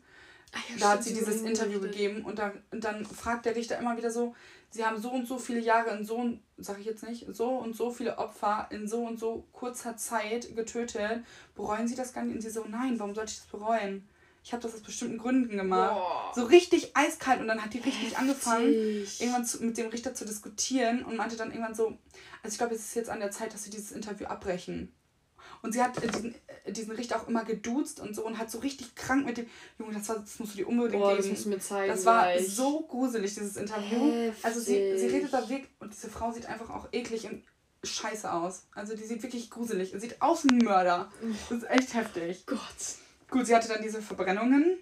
Ja, da hat sie dieses Interview gegeben und, da, und dann fragt der Richter immer wieder so, sie haben so und so viele Jahre in so und, sag ich jetzt nicht, so und so viele Opfer in so und so kurzer Zeit getötet. Bereuen sie das gar nicht? Und sie so, nein, warum sollte ich das bereuen? Ich habe das aus bestimmten Gründen gemacht. Boah. So richtig eiskalt und dann hat die richtig Heftig. angefangen, irgendwann zu, mit dem Richter zu diskutieren und meinte dann irgendwann so, also ich glaube, es ist jetzt an der Zeit, dass sie dieses Interview abbrechen. Und sie hat diesen, äh, diesen Richter auch immer geduzt und so und hat so richtig krank mit dem. Junge, das, war, das musst du dir unbedingt Boah, geben. Das musst du mir zeigen. Das war gleich. so gruselig, dieses Interview. Heftig. Also sie, sie redet da weg und diese Frau sieht einfach auch eklig und scheiße aus. Also die sieht wirklich gruselig und sieht aus wie ein Mörder. Das ist echt heftig. Gott. Gut, sie hatte dann diese Verbrennungen.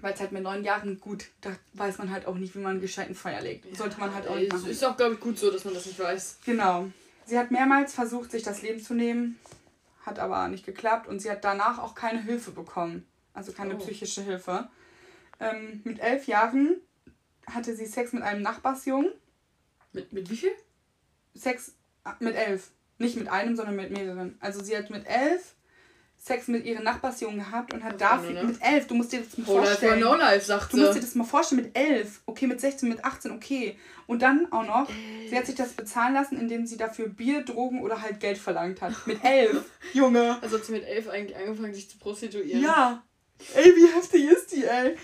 Weil es halt mit neun Jahren gut, da weiß man halt auch nicht, wie man einen gescheiten Feuer legt. Ja, Sollte man halt auch nicht machen. Ist auch, glaube ich, gut so, dass man das nicht weiß. Genau. Sie hat mehrmals versucht, sich das Leben zu nehmen hat aber nicht geklappt und sie hat danach auch keine Hilfe bekommen, also keine oh. psychische Hilfe. Ähm, mit elf Jahren hatte sie Sex mit einem Nachbarsjungen. Mit, mit wie viel? Sex ah, mit elf. Nicht mit einem, sondern mit mehreren. Also sie hat mit elf Sex mit ihren Nachbarsjungen gehabt und hat okay, dafür ne? mit elf, du musst dir das mal oh, vorstellen. No life, sagt du musst dir das mal vorstellen, mit elf, okay, mit 16, mit 18, okay. Und dann auch noch, sie hat sich das bezahlen lassen, indem sie dafür Bier, Drogen oder halt Geld verlangt hat. Mit elf, Junge. Also hat sie mit elf eigentlich angefangen, sich zu prostituieren. Ja. Ey, wie heftig ist die, ey?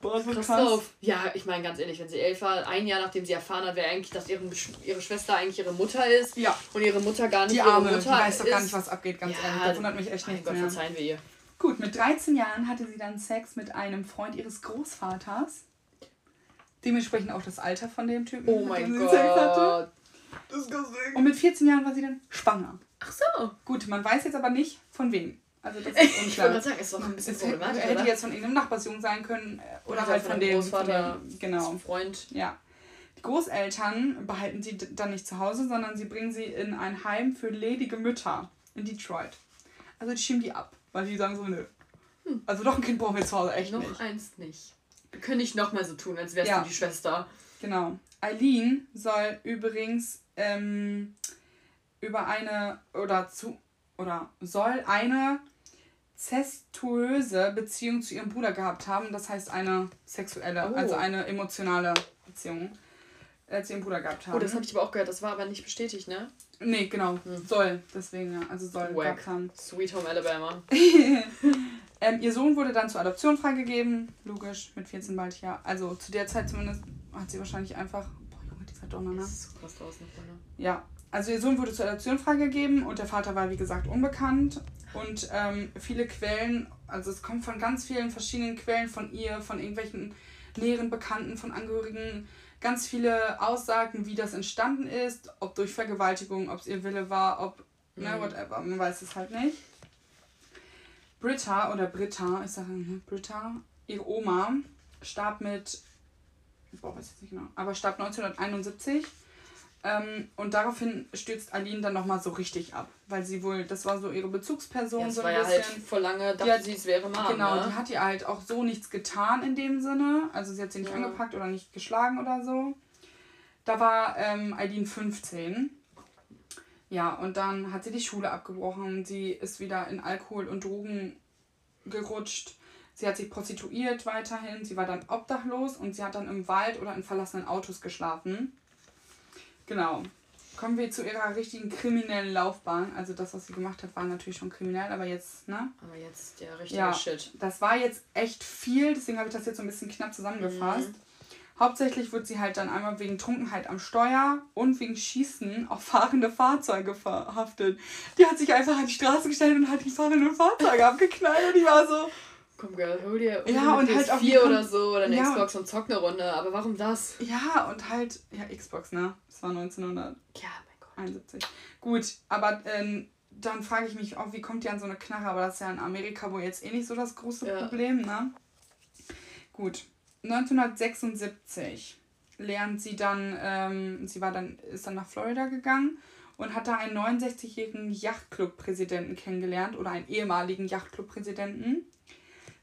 Boah, so krass. Drauf. Ja, ich meine ganz ehrlich, wenn sie elf war, ein Jahr nachdem sie erfahren hat, wer eigentlich, dass ihre, ihre Schwester eigentlich ihre Mutter ist ja. und ihre Mutter gar nicht die ihre Arme, Mutter die weiß doch gar nicht, was abgeht, ganz ja, ehrlich. Das wundert mich echt nicht Gott, mehr. verzeihen wir ihr. Gut, mit 13 Jahren hatte sie dann Sex mit einem Freund ihres Großvaters. Dementsprechend auch das Alter von dem Typen, oh mein Gott. Sex hatte. Und mit 14 Jahren war sie dann schwanger. Ach so. Gut, man weiß jetzt aber nicht von wem. Also das ist unklar. Ich wollte sagen, ist doch ein bisschen problematisch, Hätte oder? jetzt von irgendeinem Nachbarsjungen sein können äh, oder, oder halt von, von dem Großvater, von dem, genau. Freund. Ja. Die Großeltern behalten sie dann nicht zu Hause, sondern sie bringen sie in ein Heim für ledige Mütter in Detroit. Also die schieben die ab, weil die sagen so, nö. Hm. Also doch ein Kind brauchen wir zu Hause echt noch nicht. Noch eins nicht. Wir können nicht nochmal so tun, als wärst ja. du die Schwester. Genau. Eileen soll übrigens ähm, über eine oder zu oder soll eine zestuöse Beziehung zu ihrem Bruder gehabt haben. Das heißt eine sexuelle, Oh. also eine emotionale Beziehung äh, zu ihrem Bruder gehabt haben. Oh, das habe ich aber auch gehört. Das war aber nicht bestätigt, ne? Nee, genau. Soll. Deswegen, ja. Also soll Wack. gehabt haben. Sweet Home Alabama. Ähm, ihr Sohn wurde dann zur Adoption freigegeben. Logisch, mit 14 bald ja. Also zu der Zeit zumindest hat sie wahrscheinlich einfach. Boah, Junge, dieser Donner, ne? Das ist so krass draußen. Ja. Also ihr Sohn wurde zur Adoption freigegeben und der Vater war wie gesagt unbekannt. Und ähm, viele Quellen, also es kommt von ganz vielen verschiedenen Quellen von ihr, von irgendwelchen näheren Bekannten, von Angehörigen, ganz viele Aussagen, wie das entstanden ist, ob durch Vergewaltigung, ob es ihr Wille war, ob, ne, Mhm. whatever, man weiß es halt nicht. Britta oder Britta, ich sage hm, Britta, ihre Oma, starb mit, boah, weiß ich jetzt nicht genau, aber starb 1971. Ähm, und daraufhin stürzt Aline dann nochmal so richtig ab, weil sie wohl, das war so ihre Bezugsperson, Ja, das so war ein ja halt bisschen. vor lange, dachte hat- sie, es wäre Mom, Genau, ne? die hat ihr halt auch so nichts getan in dem Sinne. Also sie hat sie nicht Ja. angepackt oder nicht geschlagen oder so. Da war ähm, Eileen 15. Ja, und dann hat sie die Schule abgebrochen. Sie ist wieder in Alkohol und Drogen gerutscht. Sie hat sich prostituiert weiterhin. Sie war dann obdachlos und sie hat dann im Wald oder in verlassenen Autos geschlafen. Genau. Kommen wir zu ihrer richtigen kriminellen Laufbahn. Also das, was sie gemacht hat, war natürlich schon kriminell, aber jetzt, ne? Aber jetzt der richtige Ja. Shit. Das war jetzt echt viel, deswegen habe ich das jetzt so ein bisschen knapp zusammengefasst. Mhm. Hauptsächlich wurde sie halt dann einmal wegen Trunkenheit am Steuer und wegen Schießen auf fahrende Fahrzeuge verhaftet. Die hat sich einfach an die Straße gestellt und hat die fahrenden Fahrzeuge abgeknallt und die war so, Komm, Girl, hol dir, Ja, und halt auch die PS4 Kon- oder so oder eine Ja, Xbox und zock eine Runde. Aber warum das? ja, und halt, ja, Xbox, ne? Das war 1971. Ja. Gut, aber ähm, dann frage ich mich auch, wie kommt die an so eine Knarre? Aber das ist ja in Amerika wohl jetzt eh nicht so das große Ja. Problem, ne? Gut, 1976 lernt sie dann, ähm, sie war dann, ist dann nach Florida gegangen und hat da einen 69-jährigen Yachtclub-Präsidenten kennengelernt oder einen ehemaligen Yachtclub-Präsidenten.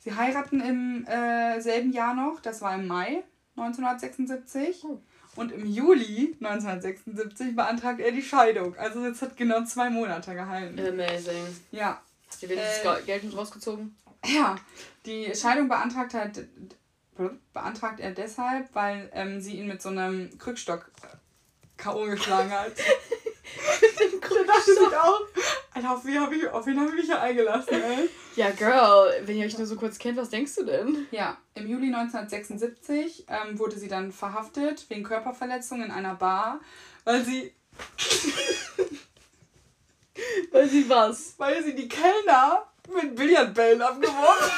Sie heiraten im äh, selben Jahr noch, das war im Mai 1976. Oh. Und im Juli 1976 beantragt er die Scheidung. Also jetzt hat genau zwei Monate gehalten. Amazing. Ja. Hast du wenigstens Äh, Geld mit rausgezogen? Ja. Die Scheidung beantragt hat beantragt er deshalb, weil ähm, sie ihn mit so einem Krückstock äh, K.O. geschlagen hat. Da dachte sich auch, Alter, auf wen habe ich, auf wen hab ich mich hier eingelassen, ey? Ja, Girl, wenn ihr euch nur so kurz kennt, was denkst du denn? Ja, im Juli 1976 ähm, wurde sie dann verhaftet wegen Körperverletzung in einer Bar, weil sie, Weil sie was? weil sie die Kellner mit Billardbällen abgeworfen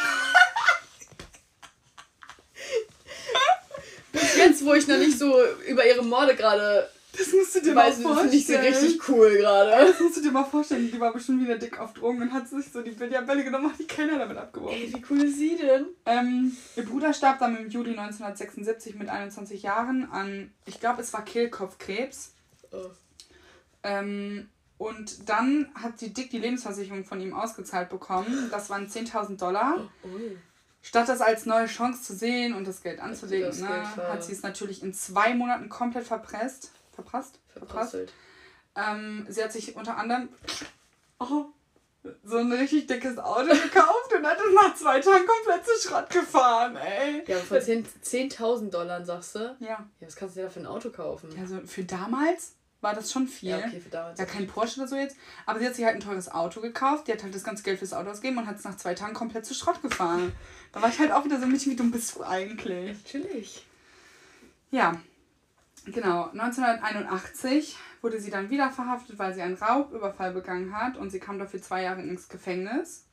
Bis jetzt, wo ich noch nicht so über ihre Morde gerade Das musst du dir mal finde ich vorstellen. richtig cool gerade. Das musst du dir mal vorstellen. Die war bestimmt wieder dick auf Drogen und hat sich so die Billardbälle genommen und hat die Kellner damit abgeworfen. Ey, wie cool ist sie denn? Ähm, ihr Bruder starb dann im Juli 1976 mit 21 Jahren an, ich glaube, es war Kehlkopfkrebs. Oh. Ähm, und dann hat sie dick die Lebensversicherung von ihm ausgezahlt bekommen. Das waren 10.000 Dollar. Oh. Statt das als neue Chance zu sehen und das Geld anzulegen, das ne, Geld hat sie es natürlich in zwei Monaten komplett verpresst. Verprasst? Verprasst. Verprasselt. Ähm, sie hat sich unter anderem oh, so ein richtig dickes Auto gekauft und hat es nach zwei Tagen komplett zu Schrott gefahren, ey. Ja, von 10 10.000 Dollar, sagst du? Ja, Ja, was kannst du dir da für ein Auto kaufen? also für damals war das schon viel. Ja, okay, für damals. Ja, kein Porsche oder so jetzt. Aber sie hat sich halt ein teures Auto gekauft. Die hat halt das ganze Geld fürs Auto ausgegeben und hat es nach zwei Tagen komplett zu Schrott gefahren. Da war ich halt auch wieder so ein bisschen, wie dumm bist du eigentlich? Natürlich. Ja, genau. 1981 wurde sie dann wieder verhaftet, weil sie einen Raubüberfall begangen hat und sie kam dafür zwei Jahre ins Gefängnis.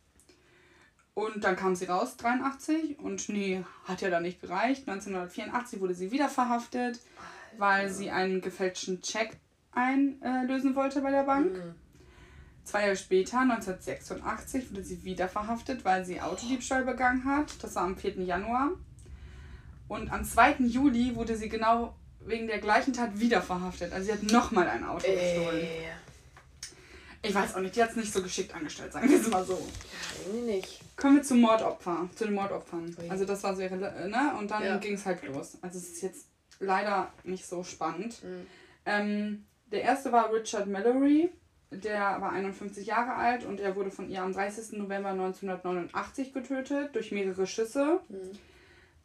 Und dann kam sie raus, 83, und nee, hat ja dann nicht gereicht. 1984 wurde sie wieder verhaftet, weil sie einen gefälschten Check einlösen wollte bei der Bank. Mhm. Zwei Jahre später, 1986, wurde sie wieder verhaftet, weil sie Autodiebstahl begangen hat. Das war am 4. Januar. Und am 2. Juli wurde sie genau wegen der gleichen Tat wieder verhaftet. Also sie hat nochmal ein Auto gestohlen. Ey. Ich weiß auch nicht, die hat es nicht so geschickt angestellt, sagen wir es mal so. Ja, irgendwie nicht. Kommen wir zum Mordopfer, zu den Mordopfern. Ui. Also das war so ihre, ne? Und dann Ja. ging es halt los. Also es ist jetzt leider nicht so spannend. Mhm. Ähm, der erste war Richard Mallory. Der war 51 Jahre alt und er wurde von ihr am 30. November 1989 getötet durch mehrere Schüsse. Mhm.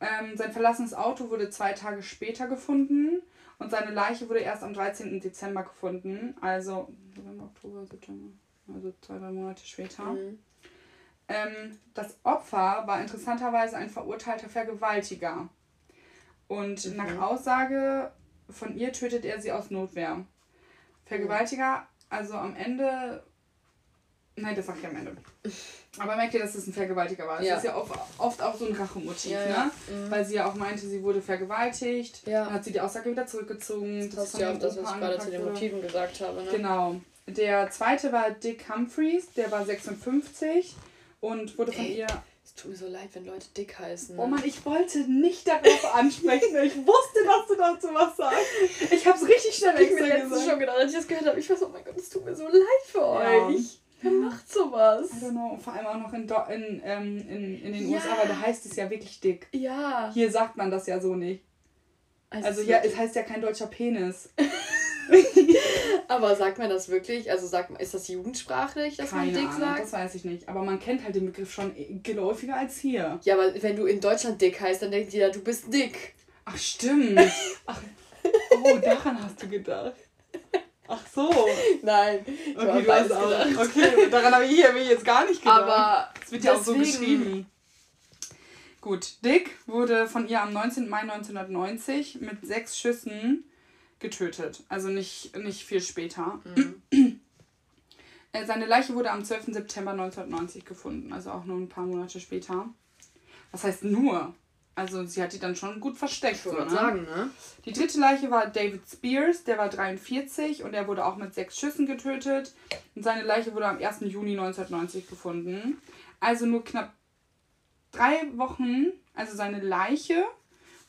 Ähm, sein verlassenes Auto wurde zwei Tage später gefunden und seine Leiche wurde erst am 13. Dezember gefunden. Also November, Oktober, September. Also zwei, drei Monate später. Mhm. Ähm, das Opfer war interessanterweise ein verurteilter Vergewaltiger. Und mhm. nach Aussage von ihr tötet er sie aus Notwehr. Vergewaltiger, also am Ende. Nein, das sag ich am Ende. Aber merkt ihr, dass es ein Vergewaltiger war? Das ja. ist ja oft, oft auch so ein Rachemotiv, ja, ne? Mhm. Weil sie ja auch meinte, sie wurde vergewaltigt. Ja. Dann hat sie die Aussage wieder zurückgezogen. Das, das ist ja auch das, was ich gerade zu den Motiven gesagt habe, ne? Genau. Der zweite war Dick Humphreys, der war 56 und wurde von Ey. ihr es tut mir so leid, wenn Leute dick heißen. Oh Mann, ich wollte nicht darauf ansprechen. Ich wusste, dass du dazu was sagst. Ich hab's richtig schnell ich mir letztens schon gedacht, als ich das gehört habe. Ich war so, oh mein Gott, es tut mir so leid für ja. euch. Wer macht sowas? I don't know. Vor allem auch noch in, in, ähm, in, in den ja. USA, weil da heißt es ja wirklich dick. Ja. Hier sagt man das ja so nicht. Also, also ja, es heißt ja kein deutscher Penis. Aber sagt man das wirklich? Also sagt ist das jugendsprachlich, dass Keine man dick Ahnung, sagt? Das weiß ich nicht. Aber man kennt halt den Begriff schon geläufiger als hier. Ja, aber wenn du in Deutschland dick heißt, dann denkt jeder, du bist dick. Ach stimmt. Ach, oh, daran hast du gedacht. Ach so. Nein. Okay, du hast auch. Okay, daran habe ich hier jetzt gar nicht gedacht. Aber es wird ja auch so geschrieben. Gut, Dick wurde von ihr am 19. Mai 1990 mit sechs Schüssen getötet. Also nicht, nicht viel später. Mhm. Äh, seine Leiche wurde am 12. September 1990 gefunden, also auch nur ein paar Monate später. Was heißt nur? Also sie hat die dann schon gut versteckt. Ich so, ne? sagen, ne? Die dritte Leiche war David Spears, der war 43 und er wurde auch mit sechs Schüssen getötet. Und seine Leiche wurde am 1. Juni 1990 gefunden. Also nur knapp drei Wochen, also seine Leiche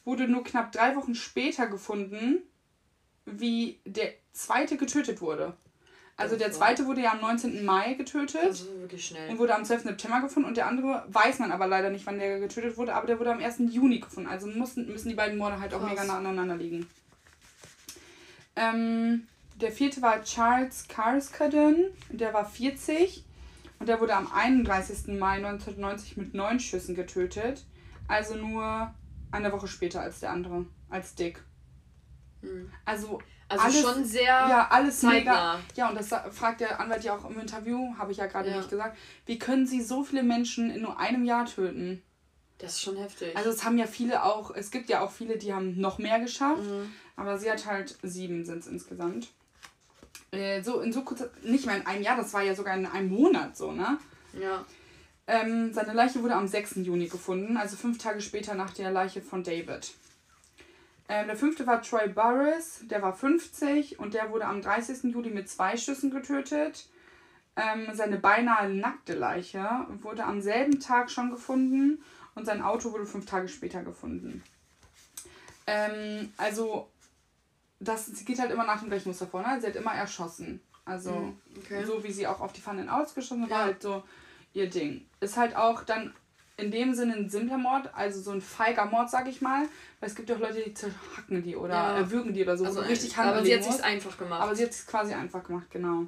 wurde nur knapp drei Wochen später gefunden wie der zweite getötet wurde. Also der zweite wurde ja am 19. Mai getötet. Ist wirklich schnell. Und wurde am 12. September gefunden. Und der andere weiß man aber leider nicht, wann der getötet wurde. Aber der wurde am 1. Juni gefunden. Also müssen, müssen die beiden Morde halt auch Krass. mega nah aneinander liegen. Ähm, der vierte war Charles Carskadon. Der war 40. Und der wurde am 31. Mai 1990 mit neun Schüssen getötet. Also nur eine Woche später als der andere. Als Dick. Mhm. Also, also alles, schon sehr ja, alles zeitnah. mega. Ja, und das fragt der Anwalt ja auch im Interview, habe ich ja gerade ja. nicht gesagt. Wie können sie so viele Menschen in nur einem Jahr töten? Das ist schon heftig. Also es haben ja viele auch, es gibt ja auch viele, die haben noch mehr geschafft, mhm. aber sie hat halt sieben sind es insgesamt. Äh, so in so kurzer, nicht mal in einem Jahr, das war ja sogar in einem Monat so, ne? Ja. Ähm, seine Leiche wurde am 6. Juni gefunden, also fünf Tage später nach der Leiche von David. Ähm, der fünfte war Troy Burris, der war 50 und der wurde am 30. Juli mit zwei Schüssen getötet. Ähm, seine beinahe nackte Leiche wurde am selben Tag schon gefunden und sein Auto wurde fünf Tage später gefunden. Ähm, also, das, sie geht halt immer nach dem gleichen Muster vor, ne? Sie hat immer erschossen. Also, mhm, okay. so wie sie auch auf die Pfannen ausgeschossen hat, ja. war halt so ihr Ding. Ist halt auch dann in dem Sinne ein simpler Mord, also so ein feiger Mord, sag ich mal. Weil es gibt ja auch Leute, die zerhacken die oder ja. erwürgen die oder so. Also richtig Aber sie hat es einfach gemacht. Aber sie hat es quasi einfach gemacht, genau.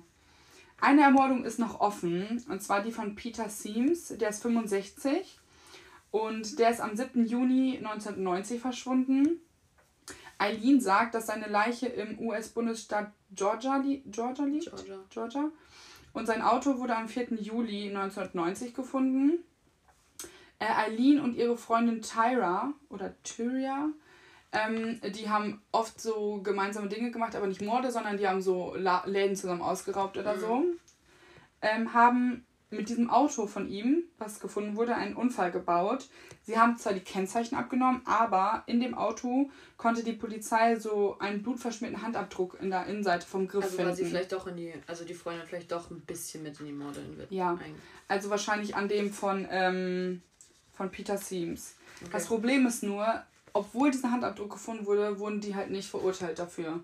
Eine Ermordung ist noch offen, und zwar die von Peter Seams, der ist 65 und der ist am 7. Juni 1990 verschwunden. Eileen sagt, dass seine Leiche im US-Bundesstaat Georgia, li Georgia liegt. Georgia. Georgia. Und sein Auto wurde am 4. Juli 1990 gefunden. Äh, Eileen und ihre Freundin Tyra oder Tyria, ähm, die haben oft so gemeinsame Dinge gemacht, aber nicht Morde, sondern die haben so La Läden zusammen ausgeraubt oder mhm. so. Ähm, haben mit diesem Auto von ihm, was gefunden wurde, einen Unfall gebaut. Sie haben zwar die Kennzeichen abgenommen, aber in dem Auto konnte die Polizei so einen blutverschmierten Handabdruck in der Innenseite vom Griff also finden. Also sie vielleicht doch in die, also die Freundin vielleicht doch ein bisschen mit in die Morde wird. Ja, also wahrscheinlich an dem von ähm, von Peter Seams. Okay. Das Problem ist nur, obwohl dieser Handabdruck gefunden wurde, wurden die halt nicht verurteilt dafür.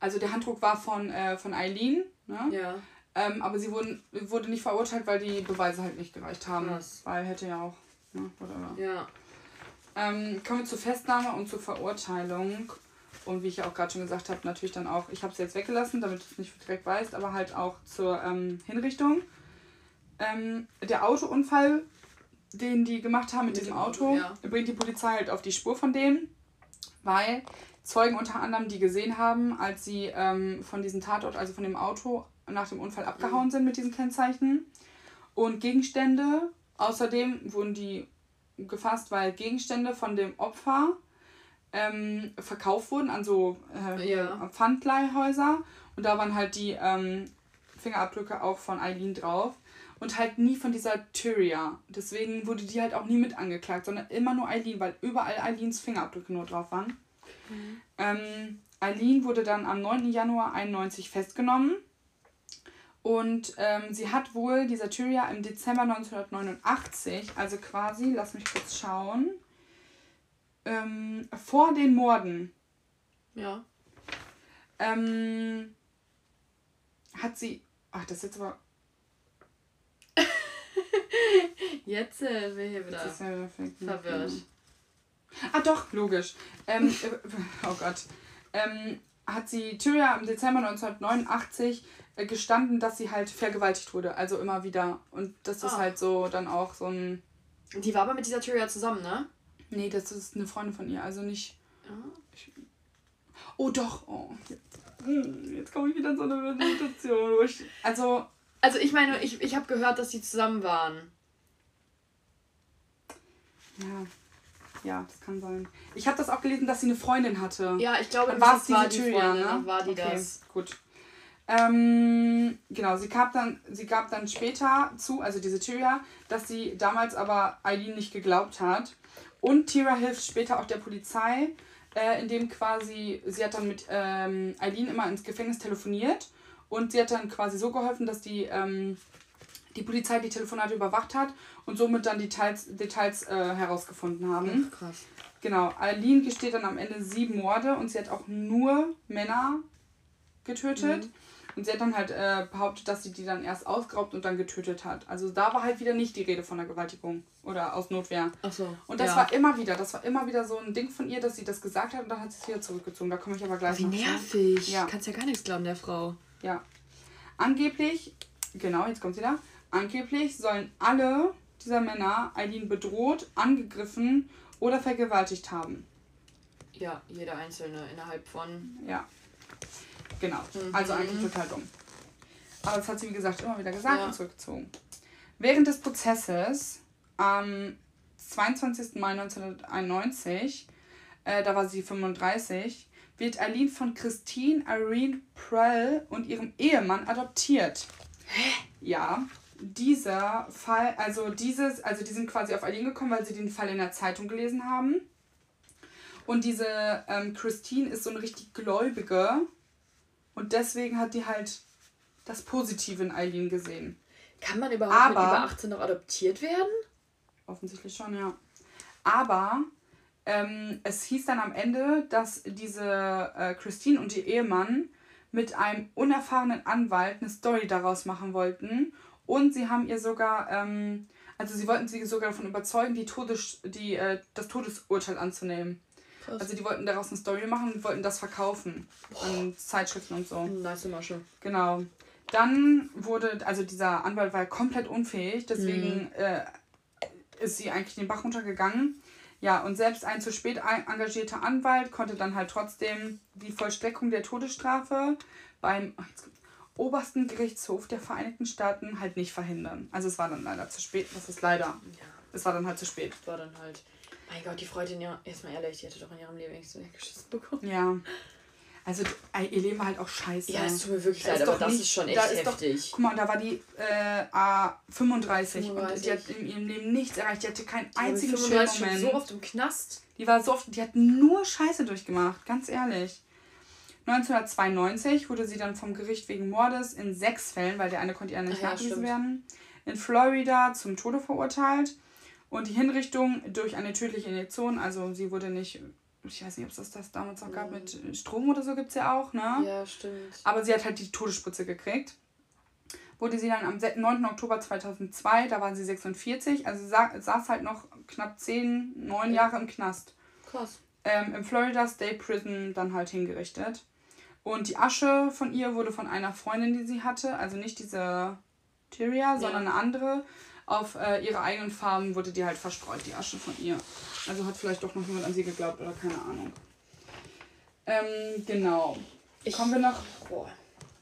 Also der Handdruck war von, äh, von Eileen, ne? Ja. Ähm, aber sie wurden, wurde nicht verurteilt, weil die Beweise halt nicht gereicht haben. Krass. Weil hätte ja auch, ne? Oder, oder. Ja. Ähm, kommen wir zur Festnahme und zur Verurteilung. Und wie ich ja auch gerade schon gesagt habe, natürlich dann auch, ich habe es jetzt weggelassen, damit du es nicht direkt weißt, aber halt auch zur ähm, Hinrichtung. Ähm, der Autounfall, den die gemacht haben mit, mit diesem Auto, ja. bringt die Polizei halt auf die Spur von denen, weil Zeugen unter anderem die gesehen haben, als sie ähm, von diesem Tatort, also von dem Auto nach dem Unfall abgehauen mhm. sind mit diesen Kennzeichen. Und Gegenstände, außerdem wurden die gefasst, weil Gegenstände von dem Opfer ähm, verkauft wurden an so äh, ja. Pfandleihhäuser. Und da waren halt die ähm, Fingerabdrücke auch von Eileen drauf. Und halt nie von dieser Tyria. Deswegen wurde die halt auch nie mit angeklagt, sondern immer nur Eileen, weil überall Eileens Fingerabdrücke nur drauf waren. Mhm. Ähm, Eileen wurde dann am 9. Januar 91 festgenommen. Und ähm, sie hat wohl dieser Tyria im Dezember 1989, also quasi, lass mich kurz schauen, ähm, vor den Morden. Ja. Ähm, hat sie. Ach, das ist jetzt aber. jetzt äh, wir hier wieder verwirrt. Ah, doch, logisch. Ähm, äh, oh Gott. Ähm, hat sie Tyria im Dezember 1989 äh, gestanden, dass sie halt vergewaltigt wurde. Also immer wieder. Und das ist oh. halt so dann auch so ein. Die war aber mit dieser Tyria zusammen, ne? Nee, das ist eine Freundin von ihr. Also nicht. Oh, ich, oh doch. Oh, jetzt, hm, jetzt komme ich wieder in so eine Situation, ich. Also. Also ich meine, ich, ich habe gehört, dass sie zusammen waren. Ja. Ja, das kann sein. Ich habe das auch gelesen, dass sie eine Freundin hatte. Ja, ich glaube, das war die Tyria, Freundin, ne? war die okay, das. Gut. Ähm, genau, sie gab, dann, sie gab dann später zu, also diese Tyria, dass sie damals aber Eileen nicht geglaubt hat. Und Tira hilft später auch der Polizei, äh, indem quasi, sie hat dann mit ähm, Eileen immer ins Gefängnis telefoniert und sie hat dann quasi so geholfen, dass die, ähm, die Polizei die Telefonate überwacht hat und somit dann Details, Details äh, herausgefunden haben. Ach, krass. Genau, Eileen gesteht dann am Ende sieben Morde und sie hat auch nur Männer getötet. Mhm. Und sie hat dann halt äh, behauptet, dass sie die dann erst ausgeraubt und dann getötet hat. Also da war halt wieder nicht die Rede von der Gewaltigung oder aus Notwehr. Ach so. Und das ja. war immer wieder, das war immer wieder so ein Ding von ihr, dass sie das gesagt hat und dann hat sie es wieder zurückgezogen. Da komme ich aber gleich Wie nervig. Ja. Kannst ja gar nichts glauben, der Frau. Ja. Angeblich, genau, jetzt kommt sie da. Angeblich sollen alle dieser Männer Eileen bedroht, angegriffen oder vergewaltigt haben. Ja, jeder einzelne innerhalb von. Ja. Genau. Mhm. Also eigentlich total dumm. Aber das hat sie, wie gesagt, immer wieder gesagt ja. und zurückgezogen. Während des Prozesses am 22. Mai 1991, äh, da war sie 35, wird Aline von Christine Irene Prell und ihrem Ehemann adoptiert. Hä? Ja. Dieser Fall, also dieses, also die sind quasi auf Aline gekommen, weil sie den Fall in der Zeitung gelesen haben. Und diese ähm, Christine ist so eine richtig gläubige und deswegen hat die halt das Positive in Eileen gesehen. Kann man überhaupt Aber, mit über 18 noch adoptiert werden? Offensichtlich schon, ja. Aber ähm, es hieß dann am Ende, dass diese äh, Christine und ihr Ehemann mit einem unerfahrenen Anwalt eine Story daraus machen wollten. Und sie haben ihr sogar, ähm, also sie wollten sie sogar davon überzeugen, die Todes, die, äh, das Todesurteil anzunehmen. Krass. Also die wollten daraus eine Story machen und wollten das verkaufen Boah. an Zeitschriften und so. Nice Masche. Genau. Dann wurde, also dieser Anwalt war komplett unfähig, deswegen mhm. äh, ist sie eigentlich den Bach runtergegangen. Ja, und selbst ein zu spät engagierter Anwalt konnte dann halt trotzdem die Vollstreckung der Todesstrafe beim oh, obersten Gerichtshof der Vereinigten Staaten halt nicht verhindern. Also es war dann leider zu spät. Das ist leider. Ja. Es war dann halt zu spät. War dann halt. Mein Gott, die Freundin ja, erstmal ehrlich, die hätte doch in ihrem Leben nichts weggeschissen bekommen. Ja. Also ihr Leben war halt auch scheiße. Ja, es tut mir wirklich leid, aber das nicht, ist schon echt da heftig. Doch, guck mal, da war die äh, A35 und die hat in ihrem Leben nichts erreicht. Die hatte keinen die einzigen schönen Moment. so oft im Knast. Die war so oft, die hat nur Scheiße durchgemacht, ganz ehrlich. 1992 wurde sie dann vom Gericht wegen Mordes in sechs Fällen, weil der eine konnte ja nicht ja, nachgewiesen werden, in Florida zum Tode verurteilt. Und die Hinrichtung durch eine tödliche Injektion, also sie wurde nicht, ich weiß nicht, ob es das, das damals noch gab, mit Strom oder so gibt es ja auch, ne? Ja, stimmt. Aber sie hat halt die Todesspritze gekriegt. wurde sie dann am 9. Oktober 2002, da war sie 46, also sa saß halt noch knapp 10, 9 Jahre im Knast. Krass. Ähm, Im Florida State Prison dann halt hingerichtet. Und die Asche von ihr wurde von einer Freundin, die sie hatte, also nicht diese Tyria, sondern eine andere, auf äh, ihre eigenen Farben wurde die halt verstreut, die Asche von ihr. Also hat vielleicht doch noch jemand an sie geglaubt oder keine Ahnung. Ähm, genau. Ich Kommen wir noch. Boah.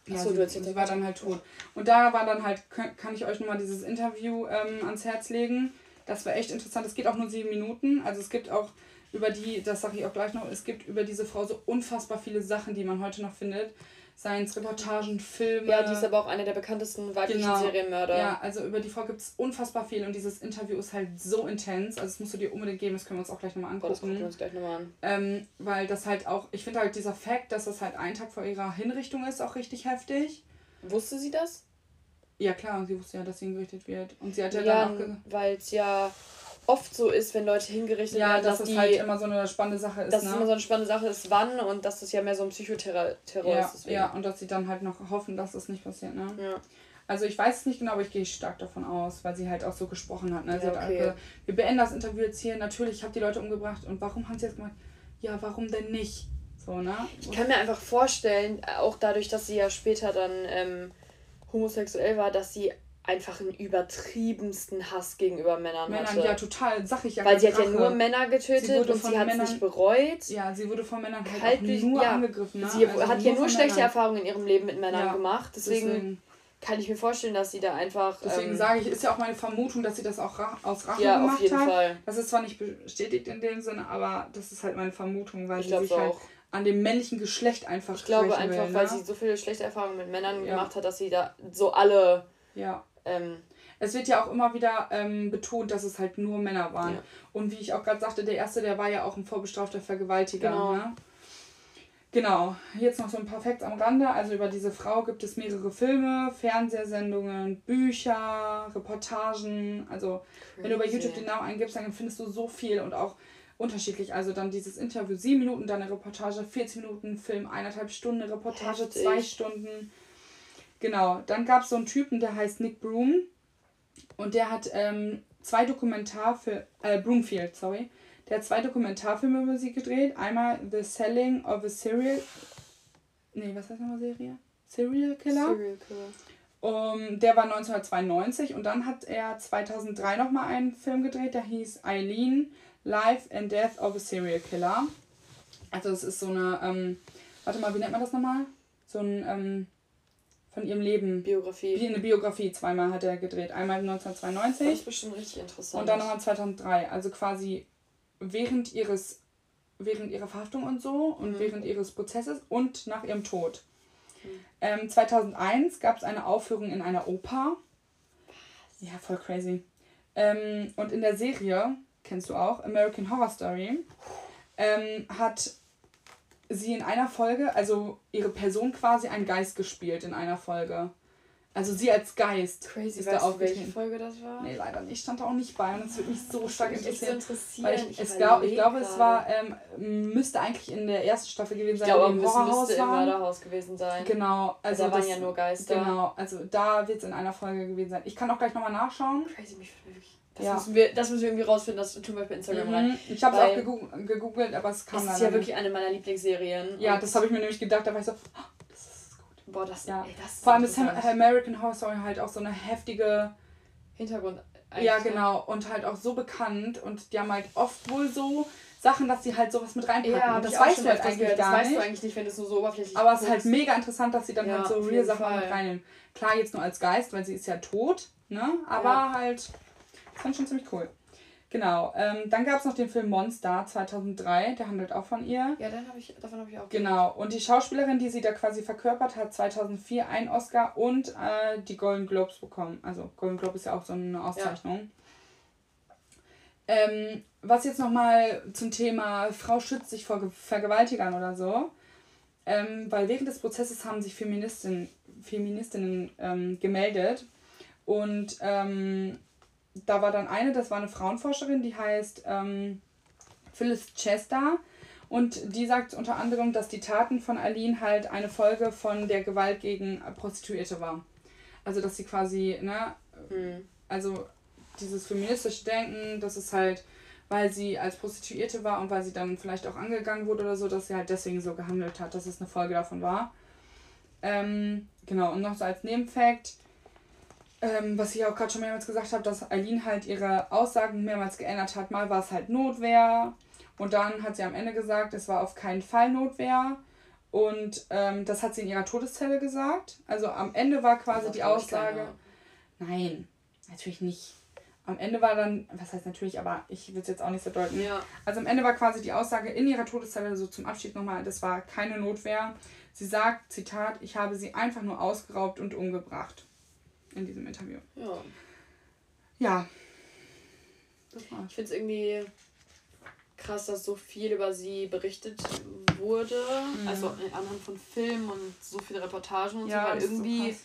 Ja, Achso, sie, sie war dann halt tot. Und da war dann halt, kann ich euch nochmal dieses Interview ähm, ans Herz legen. Das war echt interessant. Es geht auch nur sieben Minuten. Also es gibt auch über die, das sage ich auch gleich noch, es gibt über diese Frau so unfassbar viele Sachen, die man heute noch findet. Seien es Reportagen, Filme. Ja, die ist aber auch eine der bekanntesten weiblichen genau. Serienmörder. Ja, also über die Frau gibt es unfassbar viel und dieses Interview ist halt so intens. Also das musst du dir unbedingt geben, das können wir uns auch gleich nochmal angucken. Oh, das gucken wir uns gleich nochmal an. Ähm, weil das halt auch, ich finde halt dieser Fakt, dass das halt ein Tag vor ihrer Hinrichtung ist, auch richtig heftig. Wusste sie das? Ja klar, und sie wusste ja, dass sie hingerichtet wird. Und sie hat ja, ja dann auch weil es ja oft so ist, wenn Leute hingerichtet ja, werden, dass, dass das halt immer so eine spannende Sache ist. Dass ne? es immer so eine spannende Sache ist, wann und dass das ja mehr so ein Psychoterror ja, ist. Deswegen. Ja, und dass sie dann halt noch hoffen, dass das nicht passiert, ne? Ja. Also ich weiß es nicht genau, aber ich gehe stark davon aus, weil sie halt auch so gesprochen hat. Ne? Sie ja, hat okay. gesagt, wir beenden das Interview jetzt hier. Natürlich, ich habe die Leute umgebracht. Und warum haben sie jetzt gemacht? Ja, warum denn nicht? So, ne? Ich kann mir einfach vorstellen, auch dadurch, dass sie ja später dann ähm, homosexuell war, dass sie einfach einen übertriebensten Hass gegenüber Männern, Männern hatte. ja, total, sag ich ja. Weil sie hat ja nur Männer getötet und sie hat es nicht bereut. Ja, sie wurde von Männern halt Kaltlich, nur ja, angegriffen. Ne? Sie also hat ja nur schlechte Männern. Erfahrungen in ihrem Leben mit Männern ja, gemacht. Deswegen, deswegen, kann ich mir vorstellen, dass sie da einfach. Deswegen ähm, sage ich, ist ja auch meine Vermutung, dass sie das auch aus Rache ja, gemacht auf jeden hat. Fall. Das ist zwar nicht bestätigt in dem Sinne, aber das ist halt meine Vermutung, weil ich sie sich halt auch. halt an dem männlichen Geschlecht einfach Ich glaube einfach, will, weil ne? sie so viele schlechte Erfahrungen mit Männern gemacht hat, dass sie da so alle. Ja ähm, es wird ja auch immer wieder ähm, betont, dass es halt nur Männer waren. Ja. Und wie ich auch gerade sagte, der erste, der war ja auch ein vorbestrafter Vergewaltiger. Genau. Ne? Genau, jetzt noch so ein paar Facts am Rande. Also über diese Frau gibt es mehrere Filme, Fernsehsendungen, Bücher, Reportagen. Also Crazy. wenn du bei YouTube den Namen eingibst, dann findest du so viel und auch unterschiedlich. Also dann dieses Interview sieben Minuten, dann eine Reportage 40 Minuten, Film eineinhalb Stunden, Reportage Heftig. zwei Stunden. Genau, dann gab es so einen Typen, der heißt Nick Broom. Und der hat ähm, zwei Dokumentarfilme, äh, Broomfield, sorry. Der hat zwei Dokumentarfilme über sie gedreht. Einmal The Selling of a Serial. Nee, was heißt nochmal Serie? Serial Killer. Serial Killer. Um, der war 1992 und dann hat er 2003 nochmal einen Film gedreht, der hieß Eileen, Life and Death of a Serial Killer. Also es ist so eine, ähm, warte mal, wie nennt man das nochmal? So ein, ähm, von ihrem Leben. Biografie. Wie eine Biografie zweimal hat er gedreht. Einmal 1992. Das ist bestimmt richtig interessant. Und dann nochmal 2003. Also quasi während ihres während ihrer Verhaftung und so und mhm. während ihres Prozesses und nach ihrem Tod. Mhm. Ähm, 2001 gab es eine Aufführung in einer Oper. Was? Ja, voll crazy. Ähm, und in der Serie, kennst du auch, American Horror Story, ähm, hat sie in einer Folge, also ihre Person quasi ein Geist gespielt in einer Folge. Also sie als Geist Crazy, ist da aufgetreten. welche Folge das war? Nee, leider nicht. Stand da auch nicht bei und es würde mich so stark interessieren. interessieren. Weil ich, ich, es glaub, ich glaube, es war, ähm, müsste eigentlich in der ersten Staffel gewesen sein. Ich glaube, es müsste im Mörderhaus gewesen sein. Genau. Also da waren das, ja nur Geister. Genau, also da wird es in einer Folge gewesen sein. Ich kann auch gleich nochmal nachschauen. Crazy, mich würde wirklich das, ja. müssen wir, das müssen wir irgendwie rausfinden, das tun wir bei Instagram mhm. rein. Ich habe es auch gegoogelt, gegoogelt, aber es kam Das ist ja wirklich eine meiner Lieblingsserien. Ja, das habe ich mir nämlich gedacht, da war ich so, oh, das ist gut. Boah, das, ja. Ey, das Vor allem ist American Horror Story halt auch so eine heftige Hintergrund. Ja, ne? genau. Und halt auch so bekannt und die haben halt oft wohl so Sachen, dass sie halt sowas mit reinpacken. Ja, das weißt du halt eigentlich gar das nicht. weißt du eigentlich nicht, wenn du so oberflächlich Aber es ist halt mega interessant, dass sie dann ja, halt so real Sachen mit reinnehmen. Klar, jetzt nur als Geist, weil sie ist ja tot, ne? Aber ja. halt das fand ich schon ziemlich cool. Genau. Ähm, dann gab es noch den Film Monster 2003, der handelt auch von ihr. Ja, dann hab ich, davon habe ich auch gehört. Genau. Und die Schauspielerin, die sie da quasi verkörpert, hat 2004 einen Oscar und äh, die Golden Globes bekommen. Also Golden Globe ist ja auch so eine Auszeichnung. Ja. Ähm, was jetzt nochmal zum Thema Frau schützt sich vor Vergewaltigern oder so. Ähm, weil während des Prozesses haben sich Feministinnen, Feministinnen ähm, gemeldet und ähm, da war dann eine, das war eine Frauenforscherin, die heißt ähm, Phyllis Chester. Und die sagt unter anderem, dass die Taten von Aline halt eine Folge von der Gewalt gegen Prostituierte war. Also, dass sie quasi, ne, Hm. also dieses feministische Denken, das ist halt, weil sie als Prostituierte war und weil sie dann vielleicht auch angegangen wurde oder so, dass sie halt deswegen so gehandelt hat, dass es eine Folge davon war. Ähm, genau, und noch so als Nebenfakt, ähm, was ich auch gerade schon mehrmals gesagt habe, dass Eileen halt ihre Aussagen mehrmals geändert hat. Mal war es halt Notwehr und dann hat sie am Ende gesagt, es war auf keinen Fall Notwehr. Und ähm, das hat sie in ihrer Todeszelle gesagt. Also am Ende war quasi die Aussage. Nein, natürlich nicht. Am Ende war dann, was heißt natürlich, aber ich will es jetzt auch nicht so deuten. Ja. Also am Ende war quasi die Aussage in ihrer Todeszelle, so zum Abschied nochmal, das war keine Notwehr. Sie sagt, Zitat, ich habe sie einfach nur ausgeraubt und umgebracht. In diesem Interview. Ja. Ja. Das war's. Ich finde es irgendwie krass, dass so viel über sie berichtet wurde. Mhm. Also anhand von Filmen und so viele Reportagen und Ja, so, weil so irgendwie, krass.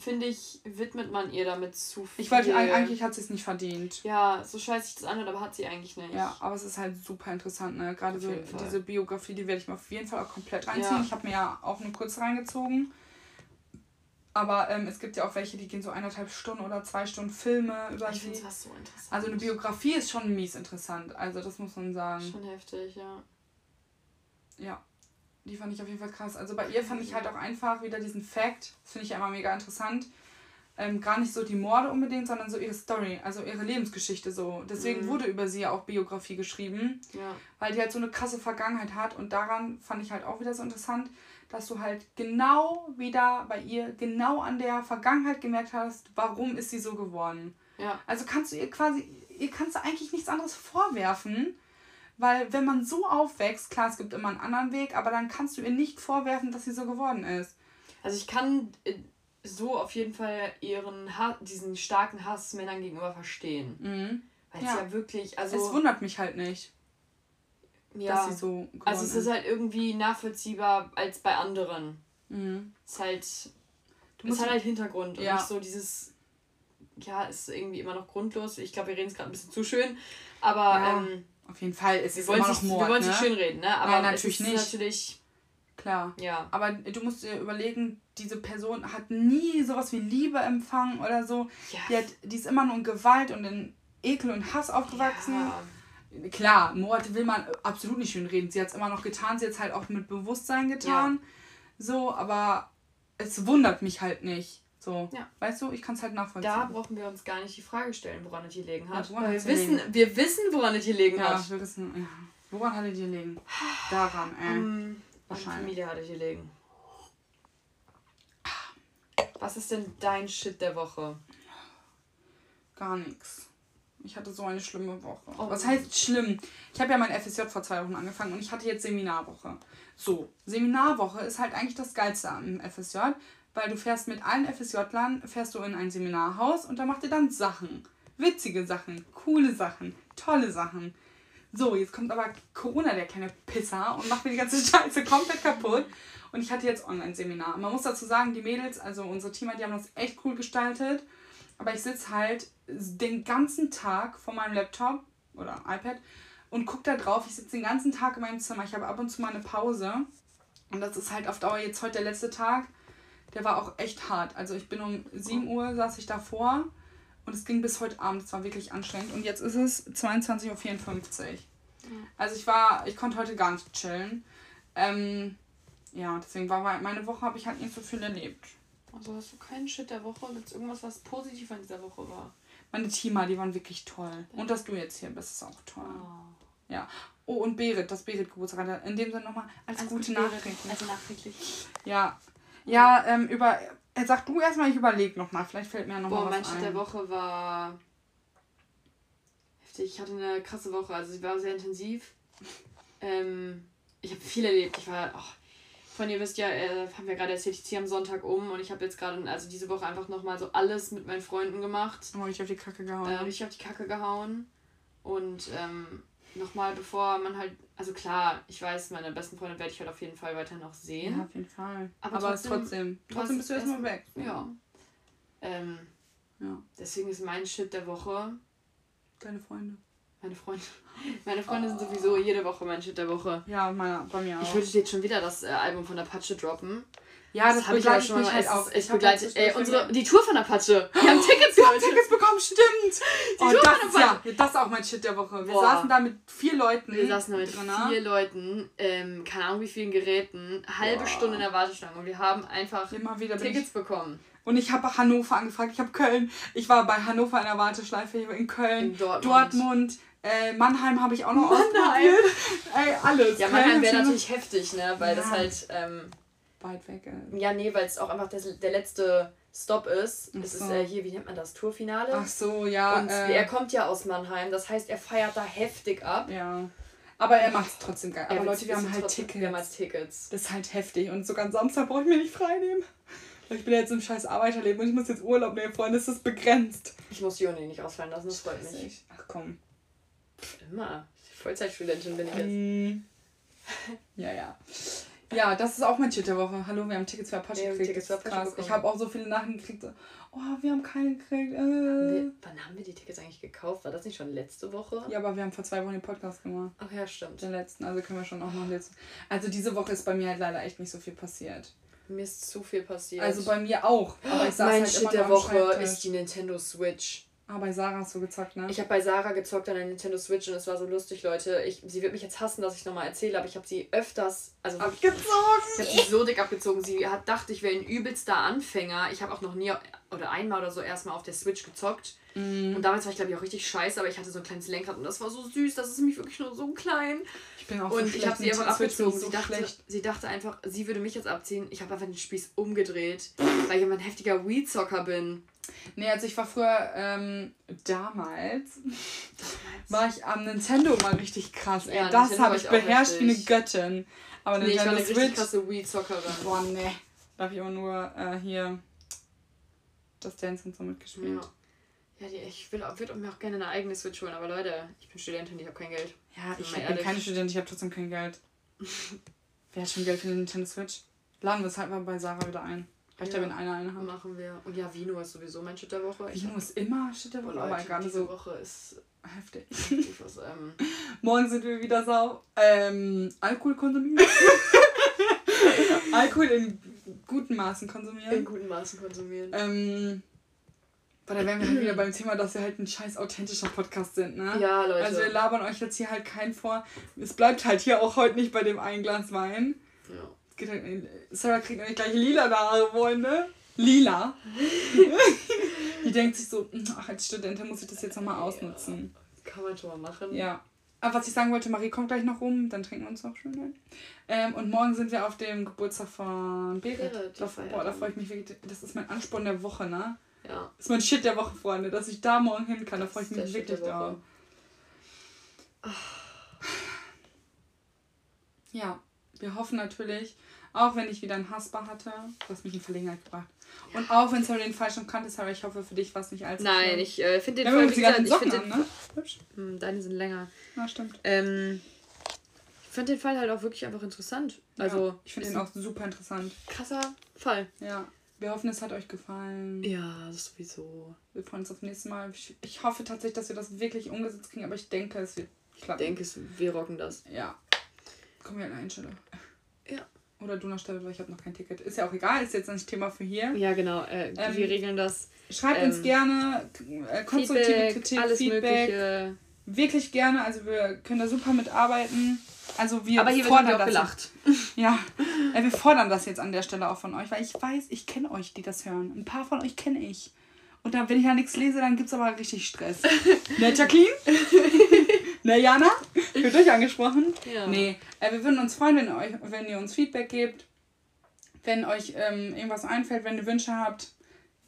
finde ich, widmet man ihr damit zu viel. Ich wollte, eigentlich hat sie es nicht verdient. Ja, so scheiße sich das anhört, aber hat sie eigentlich nicht. Ja, aber es ist halt super interessant, ne? Gerade Auf so diese Biografie, die werde ich mir auf jeden Fall auch komplett reinziehen. Ja. Ich habe mir ja auch nur kurz reingezogen. Aber ähm, es gibt ja auch welche, die gehen so eineinhalb Stunden oder zwei Stunden Filme über Ich sie. finde was so interessant. Also eine Biografie ist schon mies interessant. Also das muss man sagen. Schon heftig, ja. Ja. Die fand ich auf jeden Fall krass. Also bei ihr fand ich halt auch einfach wieder diesen Fact. Das finde ich ja immer mega interessant. Ähm, gar nicht so die Morde unbedingt, sondern so ihre Story, also ihre Lebensgeschichte so. Deswegen Mhm. wurde über sie ja auch Biografie geschrieben. Ja. weil die halt so eine krasse Vergangenheit hat und daran fand ich halt auch wieder so interessant, dass du halt genau wieder bei ihr genau an der Vergangenheit gemerkt hast, warum ist sie so geworden. Ja. Also kannst du ihr quasi, ihr kannst du eigentlich nichts anderes vorwerfen, weil wenn man so aufwächst, klar, es gibt immer einen anderen Weg, aber dann kannst du ihr nicht vorwerfen, dass sie so geworden ist. Also ich kann äh, so auf jeden Fall ihren ha diesen starken Hass Männern gegenüber verstehen. Mhm. Weil es Ja. ja wirklich, also es wundert mich halt nicht, ja, dass sie so also es ist halt irgendwie nachvollziehbar als bei anderen. Mhm. Es ist halt, Du es hat halt Hintergrund und Ja. nicht so dieses, ja, ist irgendwie immer noch grundlos. Ich glaube, wir reden es gerade ein bisschen zu schön, aber Ja, ähm, auf jeden Fall, es wir ist wollen immer es noch nicht, Mord, wir wollen es ne? schön reden, ne? Aber es natürlich ist nicht. natürlich, Klar. ja, Aber du musst dir überlegen, diese Person hat nie sowas wie Liebe empfangen oder so. ja, Die, hat, die ist immer nur in Gewalt und in Ekel und Hass aufgewachsen. ja, Klar, Mord will man absolut nicht schön reden. Sie hat es immer noch getan, sie hat es halt auch mit Bewusstsein getan. So, aber es wundert mich halt nicht. So, Ja. weißt du, ich kann es halt nachvollziehen. da brauchen wir uns gar nicht die Frage stellen, woran es hier liegen hat. Ja, wir, wissen, wir wissen, woran es hier liegen ja, hat. wir wissen, ja. Woran hatte die liegen? Daran, ey. Ähm, meine Wahrscheinlich. Familie hatte hier liegen. Was ist denn dein Shit der Woche? Gar nichts. Ich hatte so eine schlimme Woche. Oh. Was heißt schlimm? Ich habe ja mein FSJ vor zwei Wochen angefangen und ich hatte jetzt Seminarwoche. So, Seminarwoche ist halt eigentlich das Geilste am FSJ, weil du fährst mit allen FSJ-Lern, fährst du in ein Seminarhaus und da macht ihr dann Sachen. Witzige Sachen, coole Sachen, tolle Sachen. So, jetzt kommt aber Corona, der kleine Pisser, und macht mir die ganze Scheiße komplett kaputt. Und ich hatte jetzt Online-Seminar. Man muss dazu sagen, die Mädels, also unsere Teamer, die haben das echt cool gestaltet. Aber ich sitze halt den ganzen Tag vor meinem Laptop oder iPad und gucke da drauf. Ich sitze den ganzen Tag in meinem Zimmer. Ich habe ab und zu mal eine Pause. Und das ist halt auf Dauer jetzt heute der letzte Tag. Der war auch echt hart. Also ich bin um 7 Uhr, saß ich davor und es ging bis heute Abend. Es war wirklich anstrengend. Und jetzt ist es 22.54 Uhr. Also ich war, ich konnte heute gar nicht chillen. Ähm, ja, deswegen war meine Woche, habe ich halt nicht so viel erlebt. Also hast du keinen Shit der Woche? Gibt es irgendwas, was positiv an dieser Woche war? Meine Teamer, die waren wirklich toll. Und dass du jetzt hier bist, ist auch toll. Oh. Ja. Oh, und Berit, dass Berit Geburtstag hatte. In dem Sinne nochmal als, Alles gute. Nachricht. Also nachträglich. Ja. Ja, ähm, über. Äh, sag du erstmal, ich überlege nochmal. Vielleicht fällt mir ja nochmal was mein Shit der Woche war heftig. Ich hatte eine krasse Woche, also sie war sehr intensiv. Ähm, ich habe viel erlebt. Ich war, oh, von ihr wisst ja, äh, haben wir gerade erzählt, ich ziehe am Sonntag um und ich habe jetzt gerade, also diese Woche einfach nochmal so alles mit meinen Freunden gemacht. Oh, ich auf die Kacke gehauen. äh, richtig auf die Kacke gehauen. Und ähm, nochmal, bevor man halt, also klar, ich weiß, meine besten Freunde werde ich halt auf jeden Fall weiter noch ja, sehen. auf jeden Fall. Aber Aber, trotzdem- trotzdem. Trotzdem bist du erstmal weg. Ja. Ähm, Ja. deswegen ist mein Shit der Woche Deine Freunde. Meine Freunde. Meine Freunde sind sowieso jede Woche mein Shit der Woche. Ja, meiner, bei mir Ich auch. würde jetzt schon wieder das äh, Album von Apache droppen. Ja, das, hab ich begleitet schon mal. halt auch. Ich hab begleite, ey, unsere, die Tour von Apache. Wir haben Tickets Wir für haben. Tickets bekommen, stimmt. Oh, Tour das, von ist ja, das ist auch mein Shit der Woche. Wir Boah. saßen da mit vier Leuten. Wir saßen da mit drin, vier Leuten, ähm, keine Ahnung wie vielen Geräten, halbe Boah. Stunde in der Warteschlange und wir haben einfach Immer wieder bin Tickets ich, bekommen. Und ich habe Hannover angefragt, ich habe Köln. Ich war bei Hannover in der Warteschleife, in Köln, In Dortmund. Dortmund äh, Mannheim habe ich auch noch Mannheim. ausprobiert. Ey, alles. Ja, Mannheim wäre natürlich heftig, ne? Weil das Ja. halt, ähm, Weit weg, ey. ja, nee, weil es auch einfach der, der letzte Stop ist. Ach Es ist so. äh, hier, wie nennt man das? Tourfinale? Ach so, ja. Und äh, er kommt ja aus Mannheim, das heißt, er feiert da heftig ab. ja. Aber er macht es trotzdem geil. Aber Er Leute, wir haben ist halt trotzdem- Tickets. Wir haben halt Tickets. Das ist halt heftig. Und sogar am Samstag brauche ich mir nicht frei nehmen. Weil ich bin jetzt im scheiß Arbeiterleben und ich muss jetzt Urlaub nehmen, Freunde. Das ist begrenzt. Ich muss die Uni nicht ausfallen lassen, das freut mich. Ach komm. Immer. Vollzeitstudentin bin ich jetzt. Mm. Ja, ja. Ja, das ist auch mein Shit der Woche. Hallo, wir haben Tickets für Apache Ja, haben gekriegt. Tickets für Apache krass. Ich habe auch so viele Nachrichten gekriegt. So, oh, wir haben keine gekriegt. Äh. Wir, wann haben wir die Tickets eigentlich gekauft? War das nicht schon letzte Woche? Ja, aber wir haben vor zwei Wochen den Podcast gemacht. Ach ja, stimmt. Den letzten. Also können wir schon auch noch den letzten. Also diese Woche ist bei mir halt leider echt nicht so viel passiert. Mir ist zu viel passiert. Also bei mir auch. Aber ich saß mein halt Shit der Woche ist die Nintendo Switch. Ah, bei Sarah hast du gezockt, ne? Ich habe bei Sarah gezockt an der Nintendo Switch und es war so lustig, Leute. Ich, sie wird mich jetzt hassen, dass ich nochmal erzähle, aber ich habe sie öfters, also abgezogen. ich habe sie so dick abgezogen. Sie hat dachte, ich wäre ein übelster Anfänger. Ich habe auch noch nie oder einmal oder so erstmal auf der Switch gezockt. Mhm. Und damals war ich glaube ich auch richtig scheiße, aber ich hatte so ein kleines Lenkrad und das war so süß. Das ist nämlich wirklich nur so klein. Ich bin auch Und so ich schlecht. habe sie einfach abgezogen. ich Sie so dachte, schlecht. sie dachte einfach, sie würde mich jetzt abziehen. Ich habe einfach den Spieß umgedreht, weil ich immer ein heftiger Weed-Zocker bin. Nee, also ich war früher, ähm, damals, war ich am Nintendo mal richtig krass, ey. Ja, das Nintendo habe ich ich auch beherrscht wie eine. Göttin. Aber Nee, ich war Nintendo eine richtig krasse Weed-Zockerin. boah, nee. Da habe ich immer nur äh, hier das Dance und so mitgespielt. Ja. Ja, die, ich will, würde mir auch gerne eine eigene Switch holen, aber Leute, ich bin Studentin, ich habe kein Geld. Ja, ich Mal bin ehrlich. keine Studentin, ich habe trotzdem kein Geld. Wer hat schon Geld für eine Nintendo Switch? Laden wir es halt mal bei Sarah wieder ein. Reicht ja, Ja. wenn einer eine hat. Machen wir. Und ja, Vino ist sowieso mein Shit der Woche. Ich Vino ist immer Shit der Oh, Woche, aber Leute, gerade diese so Woche ist heftig. heftig was. Ähm, Morgen sind wir wieder sau. Ähm, Alkohol konsumieren. Alkohol in guten Maßen in konsumieren. guten Maßen konsumieren. Ähm, weil da wären wir halt wieder beim Thema, dass wir halt ein scheiß authentischer Podcast sind, ne? ja, Leute. Also wir labern euch jetzt hier halt keinen vor. Es bleibt halt hier auch heute nicht bei dem ein Glas Wein. ja. Halt Sarah kriegt nämlich gleich lila Haare, Freunde. Lila. Die denkt sich so, ach, als Studentin muss ich das jetzt nochmal ausnutzen. Kann man schon mal machen. Ja. Aber was ich sagen wollte, Marie kommt gleich noch rum, dann trinken wir uns auch schön ein. Ähm, und morgen sind wir auf dem Geburtstag von Berit. Berit, Da, boah, da freue ich mich wirklich. Das ist mein Ansporn der Woche, ne? Ja. Das ist mein Shit der Woche, Freunde, dass ich da morgen hin kann. Da freue ich Das mich wirklich drauf. Ja, wir hoffen natürlich, auch wenn ich wieder einen Hasper hatte, du hast mich in Verlegenheit gebracht. Und auch wenn Sarah den falsch schon kannte, Sarah, ich hoffe für dich war es nicht allzu Nein, schlimm. ich äh, finde Ja, den voll, uns wie gesagt, ich finde den, ne? Hübsch. Hm, deine sind länger. Ja, stimmt. Ähm, ich finde den Fall halt auch wirklich einfach interessant. Also, ja, ich finde den auch super interessant. krasser Fall. Ja. Wir hoffen, es hat euch gefallen. Ja, sowieso. Wir freuen uns aufs nächste Mal. Ich, ich hoffe tatsächlich, dass wir das wirklich umgesetzt kriegen, aber ich denke, es wird Ich klappen. denke, es- wir rocken das. Ja. Kommen wir an eine Stelle. Ja. Oder Stelle, weil ich habe noch kein Ticket. Ist ja auch egal, ist jetzt nicht Thema für hier. Ja, genau. Äh, Ähm, wir regeln das. Schreibt Ähm, uns gerne äh, konstruktive Feedback, Kritik, alles Feedback. Mögliche. Wirklich gerne. Also wir können da super mitarbeiten. Also wir Aber hier wird fordern auch das gelacht. Ja, äh, wir fordern das jetzt an der Stelle auch von euch, weil ich weiß, ich kenne euch, die das hören. Ein paar von euch kenne ich. Und dann, wenn ich da nichts lese, dann gibt es aber richtig Stress. ne, Jacqueline? ne, Jana? Fühlt euch angesprochen? Ja. Nee, äh, wir würden uns freuen, wenn ihr, euch, wenn ihr uns Feedback gebt. Wenn euch ähm, irgendwas einfällt, wenn ihr Wünsche habt,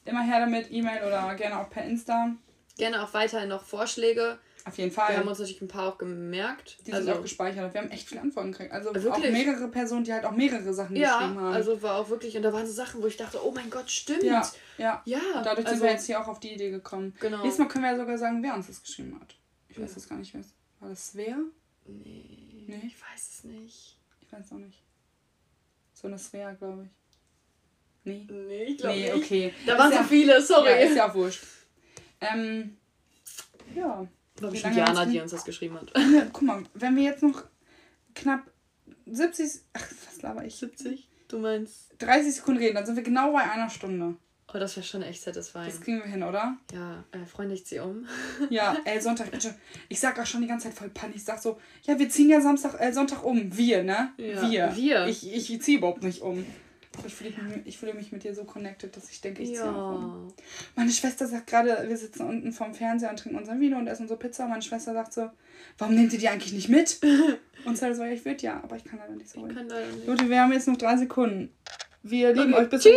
immer her damit, E-Mail oder gerne auch per Insta. Gerne auch weiterhin noch Vorschläge. Auf jeden Wir Fall. haben uns natürlich ein paar auch gemerkt. die also, sind auch gespeichert. Wir haben echt viele Antworten gekriegt. Also Wirklich? auch mehrere Personen, die halt auch mehrere Sachen ja, geschrieben haben. also war auch wirklich, und da waren so Sachen, wo ich dachte, oh mein Gott, stimmt. ja, ja. Ja, Dadurch also, sind wir jetzt hier auch auf die Idee gekommen. Genau. Nächstes Mal können wir ja sogar sagen, wer uns das geschrieben hat. Ich weiß Ja. jetzt gar nicht, wer es war. das Svea? Nee, Nee? ich weiß es nicht. Ich weiß auch nicht. So eine Svea, glaube ich. Nee. Nee, ich glaube Nee, nicht. okay. Da waren ja, so viele, sorry. Ja, ist ja auch wurscht. Ähm, ja. War bestimmt Jana, die uns das geschrieben hat. Ja, Guck mal, wenn wir jetzt noch knapp 70. Ach, was laber ich? 70? Du meinst? 30 Sekunden reden, dann sind wir genau bei einer Stunde. Oh, das wäre schon echt satisfying. Das kriegen wir hin, oder? Ja, äh, Freunde, ich zieh um. Ja, ey, Sonntag, bitte. Ich sag auch schon die ganze Zeit voll Panik. Ich sag so, ja, wir ziehen ja Samstag, äh, Sonntag um. Wir, ne? Ja, wir. wir. Ich, ich ziehe überhaupt nicht um. Ich fühle mich, ich fühle mich mit dir so connected, dass ich denke, ich ziehe auch um. Ja. Meine Schwester sagt gerade, wir sitzen unten vorm Fernseher und trinken unseren Vino und essen so Pizza. Meine Schwester sagt so, warum nehmt ihr die eigentlich nicht mit? Und Sarah so, ja, ich würde ja, aber ich kann leider nicht so. Kann leider nicht. Leute, wir haben jetzt noch drei Sekunden. Wir lieben Okay, euch bis. Tschüss.